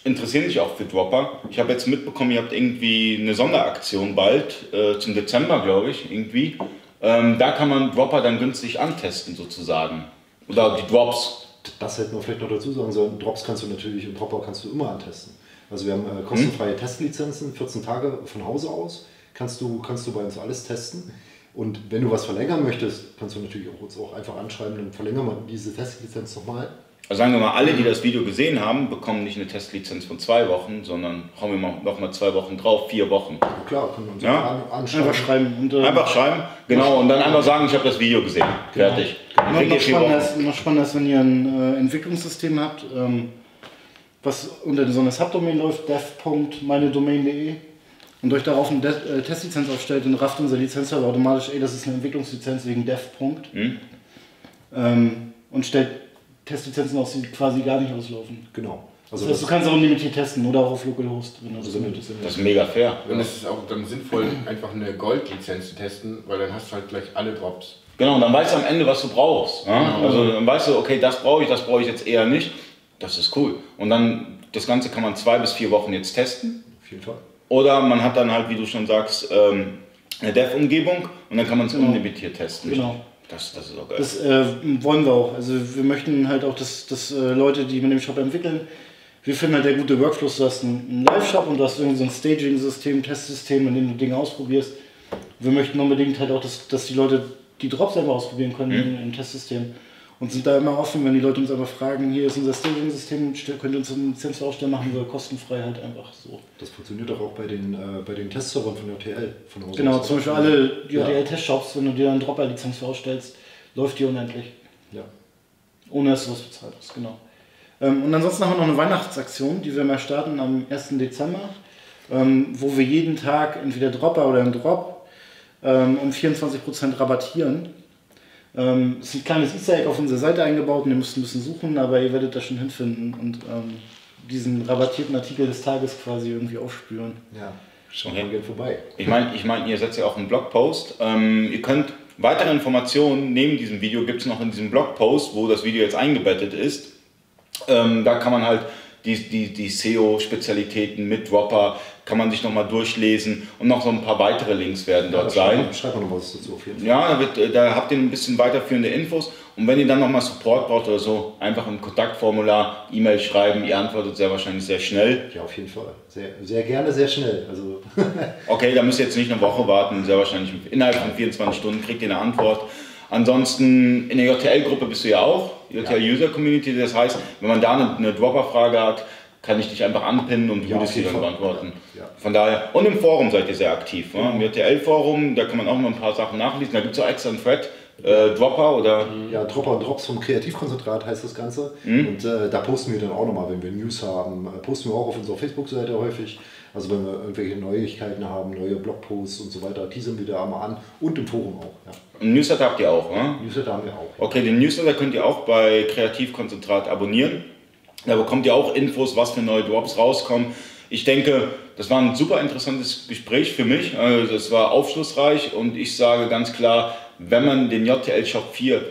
interessieren sich auch für Dropper. Ich habe jetzt mitbekommen, ihr habt irgendwie eine Sonderaktion bald, äh, zum Dezember, glaube ich, irgendwie. Ähm, da kann man Dropper dann günstig antesten, sozusagen. Oder die Drops. Das hätten wir vielleicht noch dazu sagen sollen. Drops kannst du natürlich und Dropper kannst du immer antesten. Also wir haben äh, kostenfreie Testlizenzen, 14 Tage von Hause aus. Kannst du, kannst du bei uns alles testen. Und wenn du was verlängern möchtest, kannst du natürlich auch uns auch einfach anschreiben, dann verlängern wir diese Testlizenz nochmal. Also sagen wir mal, alle, die das Video gesehen haben, bekommen nicht eine Testlizenz von zwei Wochen, sondern hauen wir mal noch mal zwei Wochen drauf, vier Wochen. Klar, können wir uns Ja. anschreiben. Einfach schreiben. Und, äh, Einfach schreiben, genau, und dann einfach sagen, ich habe das Video gesehen. Fertig. Dann Noch, spannender ist, noch spannender ist, wenn ihr ein äh, Entwicklungssystem habt, ähm, was unter so einer Subdomain läuft, dev.meinedomain.de und euch darauf eine De äh, Testlizenz aufstellt, dann rafft unser Lizenzserver automatisch, ey, das ist eine Entwicklungslizenz wegen dev. Hm? Ähm, und stellt Testlizenzen aus, die quasi gar nicht auslaufen. Genau. Also Das heißt, du kannst auch limitiert testen oder auch auf Localhost, wenn du das Also du- möchtest. Das ist mega fair. Und es ist auch dann sinnvoll, einfach eine Goldlizenz zu testen, weil dann hast du halt gleich alle Drops. Genau, und dann weißt du am Ende, was du brauchst. Ja? Genau. Also dann weißt du, okay, das brauche ich, das brauche ich jetzt eher nicht. Das ist cool. Und dann, das Ganze kann man zwei bis vier Wochen jetzt testen. auf jeden Fall. Oder man hat dann halt, wie du schon sagst, ähm, eine Dev-Umgebung und dann kann man es Genau. unlimitiert testen. Genau. Das, das ist auch geil. Das äh, wollen wir auch. Also wir möchten halt auch, dass, dass äh, Leute, die mit dem Shop entwickeln, wir finden halt der gute Workflow, du hast einen, Live-Shop und du hast irgendwie so ein Staging-System, Testsystem, in dem du Dinge ausprobierst. Wir möchten unbedingt halt auch, dass, dass die Leute die Drops selber ausprobieren können im, im Testsystem. Und sind da immer offen, wenn die Leute uns einfach fragen, hier ist unser Staging-System, stell- könnt ihr uns eine Lizenz ausstellen, machen wir kostenfrei halt einfach so. Das funktioniert doch auch bei den, äh, bei den Testservern von JTL. Von Genau, zum Beispiel alle Ja. JDL-Testshops, wenn du dir eine Dropper-Lizenz ausstellst, läuft die unendlich. Ja. Ohne dass du was bezahlt hast, genau. Ähm, und ansonsten haben wir noch eine Weihnachtsaktion, die wir mal starten am 1. Dezember, ähm, wo wir jeden Tag entweder Dropper oder einen Drop ähm, um 24% rabattieren. Ähm, es ist ein kleines Easter Egg auf unserer Seite eingebaut und ihr müsst ein bisschen suchen, aber ihr werdet das schon hinfinden und ähm, diesen rabattierten Artikel des Tages quasi irgendwie aufspüren. ja. Okay. wir gerne vorbei. Ich meine, ich mein, ihr setzt ja auch einen Blogpost. Ähm, ihr könnt weitere Informationen neben diesem Video gibt es noch in diesem Blogpost, wo das Video jetzt eingebettet ist. Ähm, da kann man halt die, die, die SEO-Spezialitäten mit Dropper, kann man sich nochmal durchlesen und noch so ein paar weitere Links werden dort sein. Schreib mal noch was dazu auf jeden Fall. Ja, da, wird, äh, da habt ihr ein bisschen weiterführende Infos. Und wenn ihr dann nochmal Support braucht oder so, einfach im Kontaktformular E-Mail schreiben. Ihr antwortet sehr wahrscheinlich sehr schnell. Ja, auf jeden Fall. Sehr, sehr gerne, sehr schnell. Also Okay, da müsst ihr jetzt nicht eine Woche warten. Sehr wahrscheinlich innerhalb von 24 Stunden kriegt ihr eine Antwort. Ansonsten in der JTL-Gruppe bist du ja auch, JTL User Community. Das heißt, wenn man da eine, eine Dropper-Frage hat, kann ich dich einfach anpinnen und du Ja, würdest sie dann beantworten. Ja, ja. Von daher, und im Forum seid ihr sehr aktiv. Ne? Im JTL-Forum, da kann man auch mal ein paar Sachen nachlesen. Da gibt es auch extra einen Thread, äh, Dropper oder. ja, Dropper und Drops vom Kreativkonzentrat heißt das Ganze. Und äh, da posten wir dann auch nochmal, wenn wir News haben, äh, posten wir auch auf unserer Facebook-Seite häufig. Also wenn wir irgendwelche Neuigkeiten haben, neue Blogposts und so weiter, teasern wir da einmal an und im Forum auch. Ja. Newsletter habt ihr auch, ne? Newsletter haben wir auch. Ja. Okay, den Newsletter könnt ihr auch bei Kreativkonzentrat abonnieren. Da bekommt ihr auch Infos, was für neue Drops rauskommen. Ich denke, das war ein super interessantes Gespräch für mich. Also das war aufschlussreich und ich sage ganz klar, wenn man den JTL Shop 4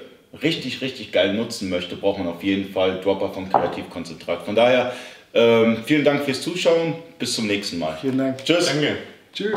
richtig, richtig geil nutzen möchte, braucht man auf jeden Fall Dropper vom Kreativkonzentrat. Von daher ähm, vielen Dank fürs Zuschauen. Bis zum nächsten Mal. Vielen Dank. Tschüss. Danke. Tschüss.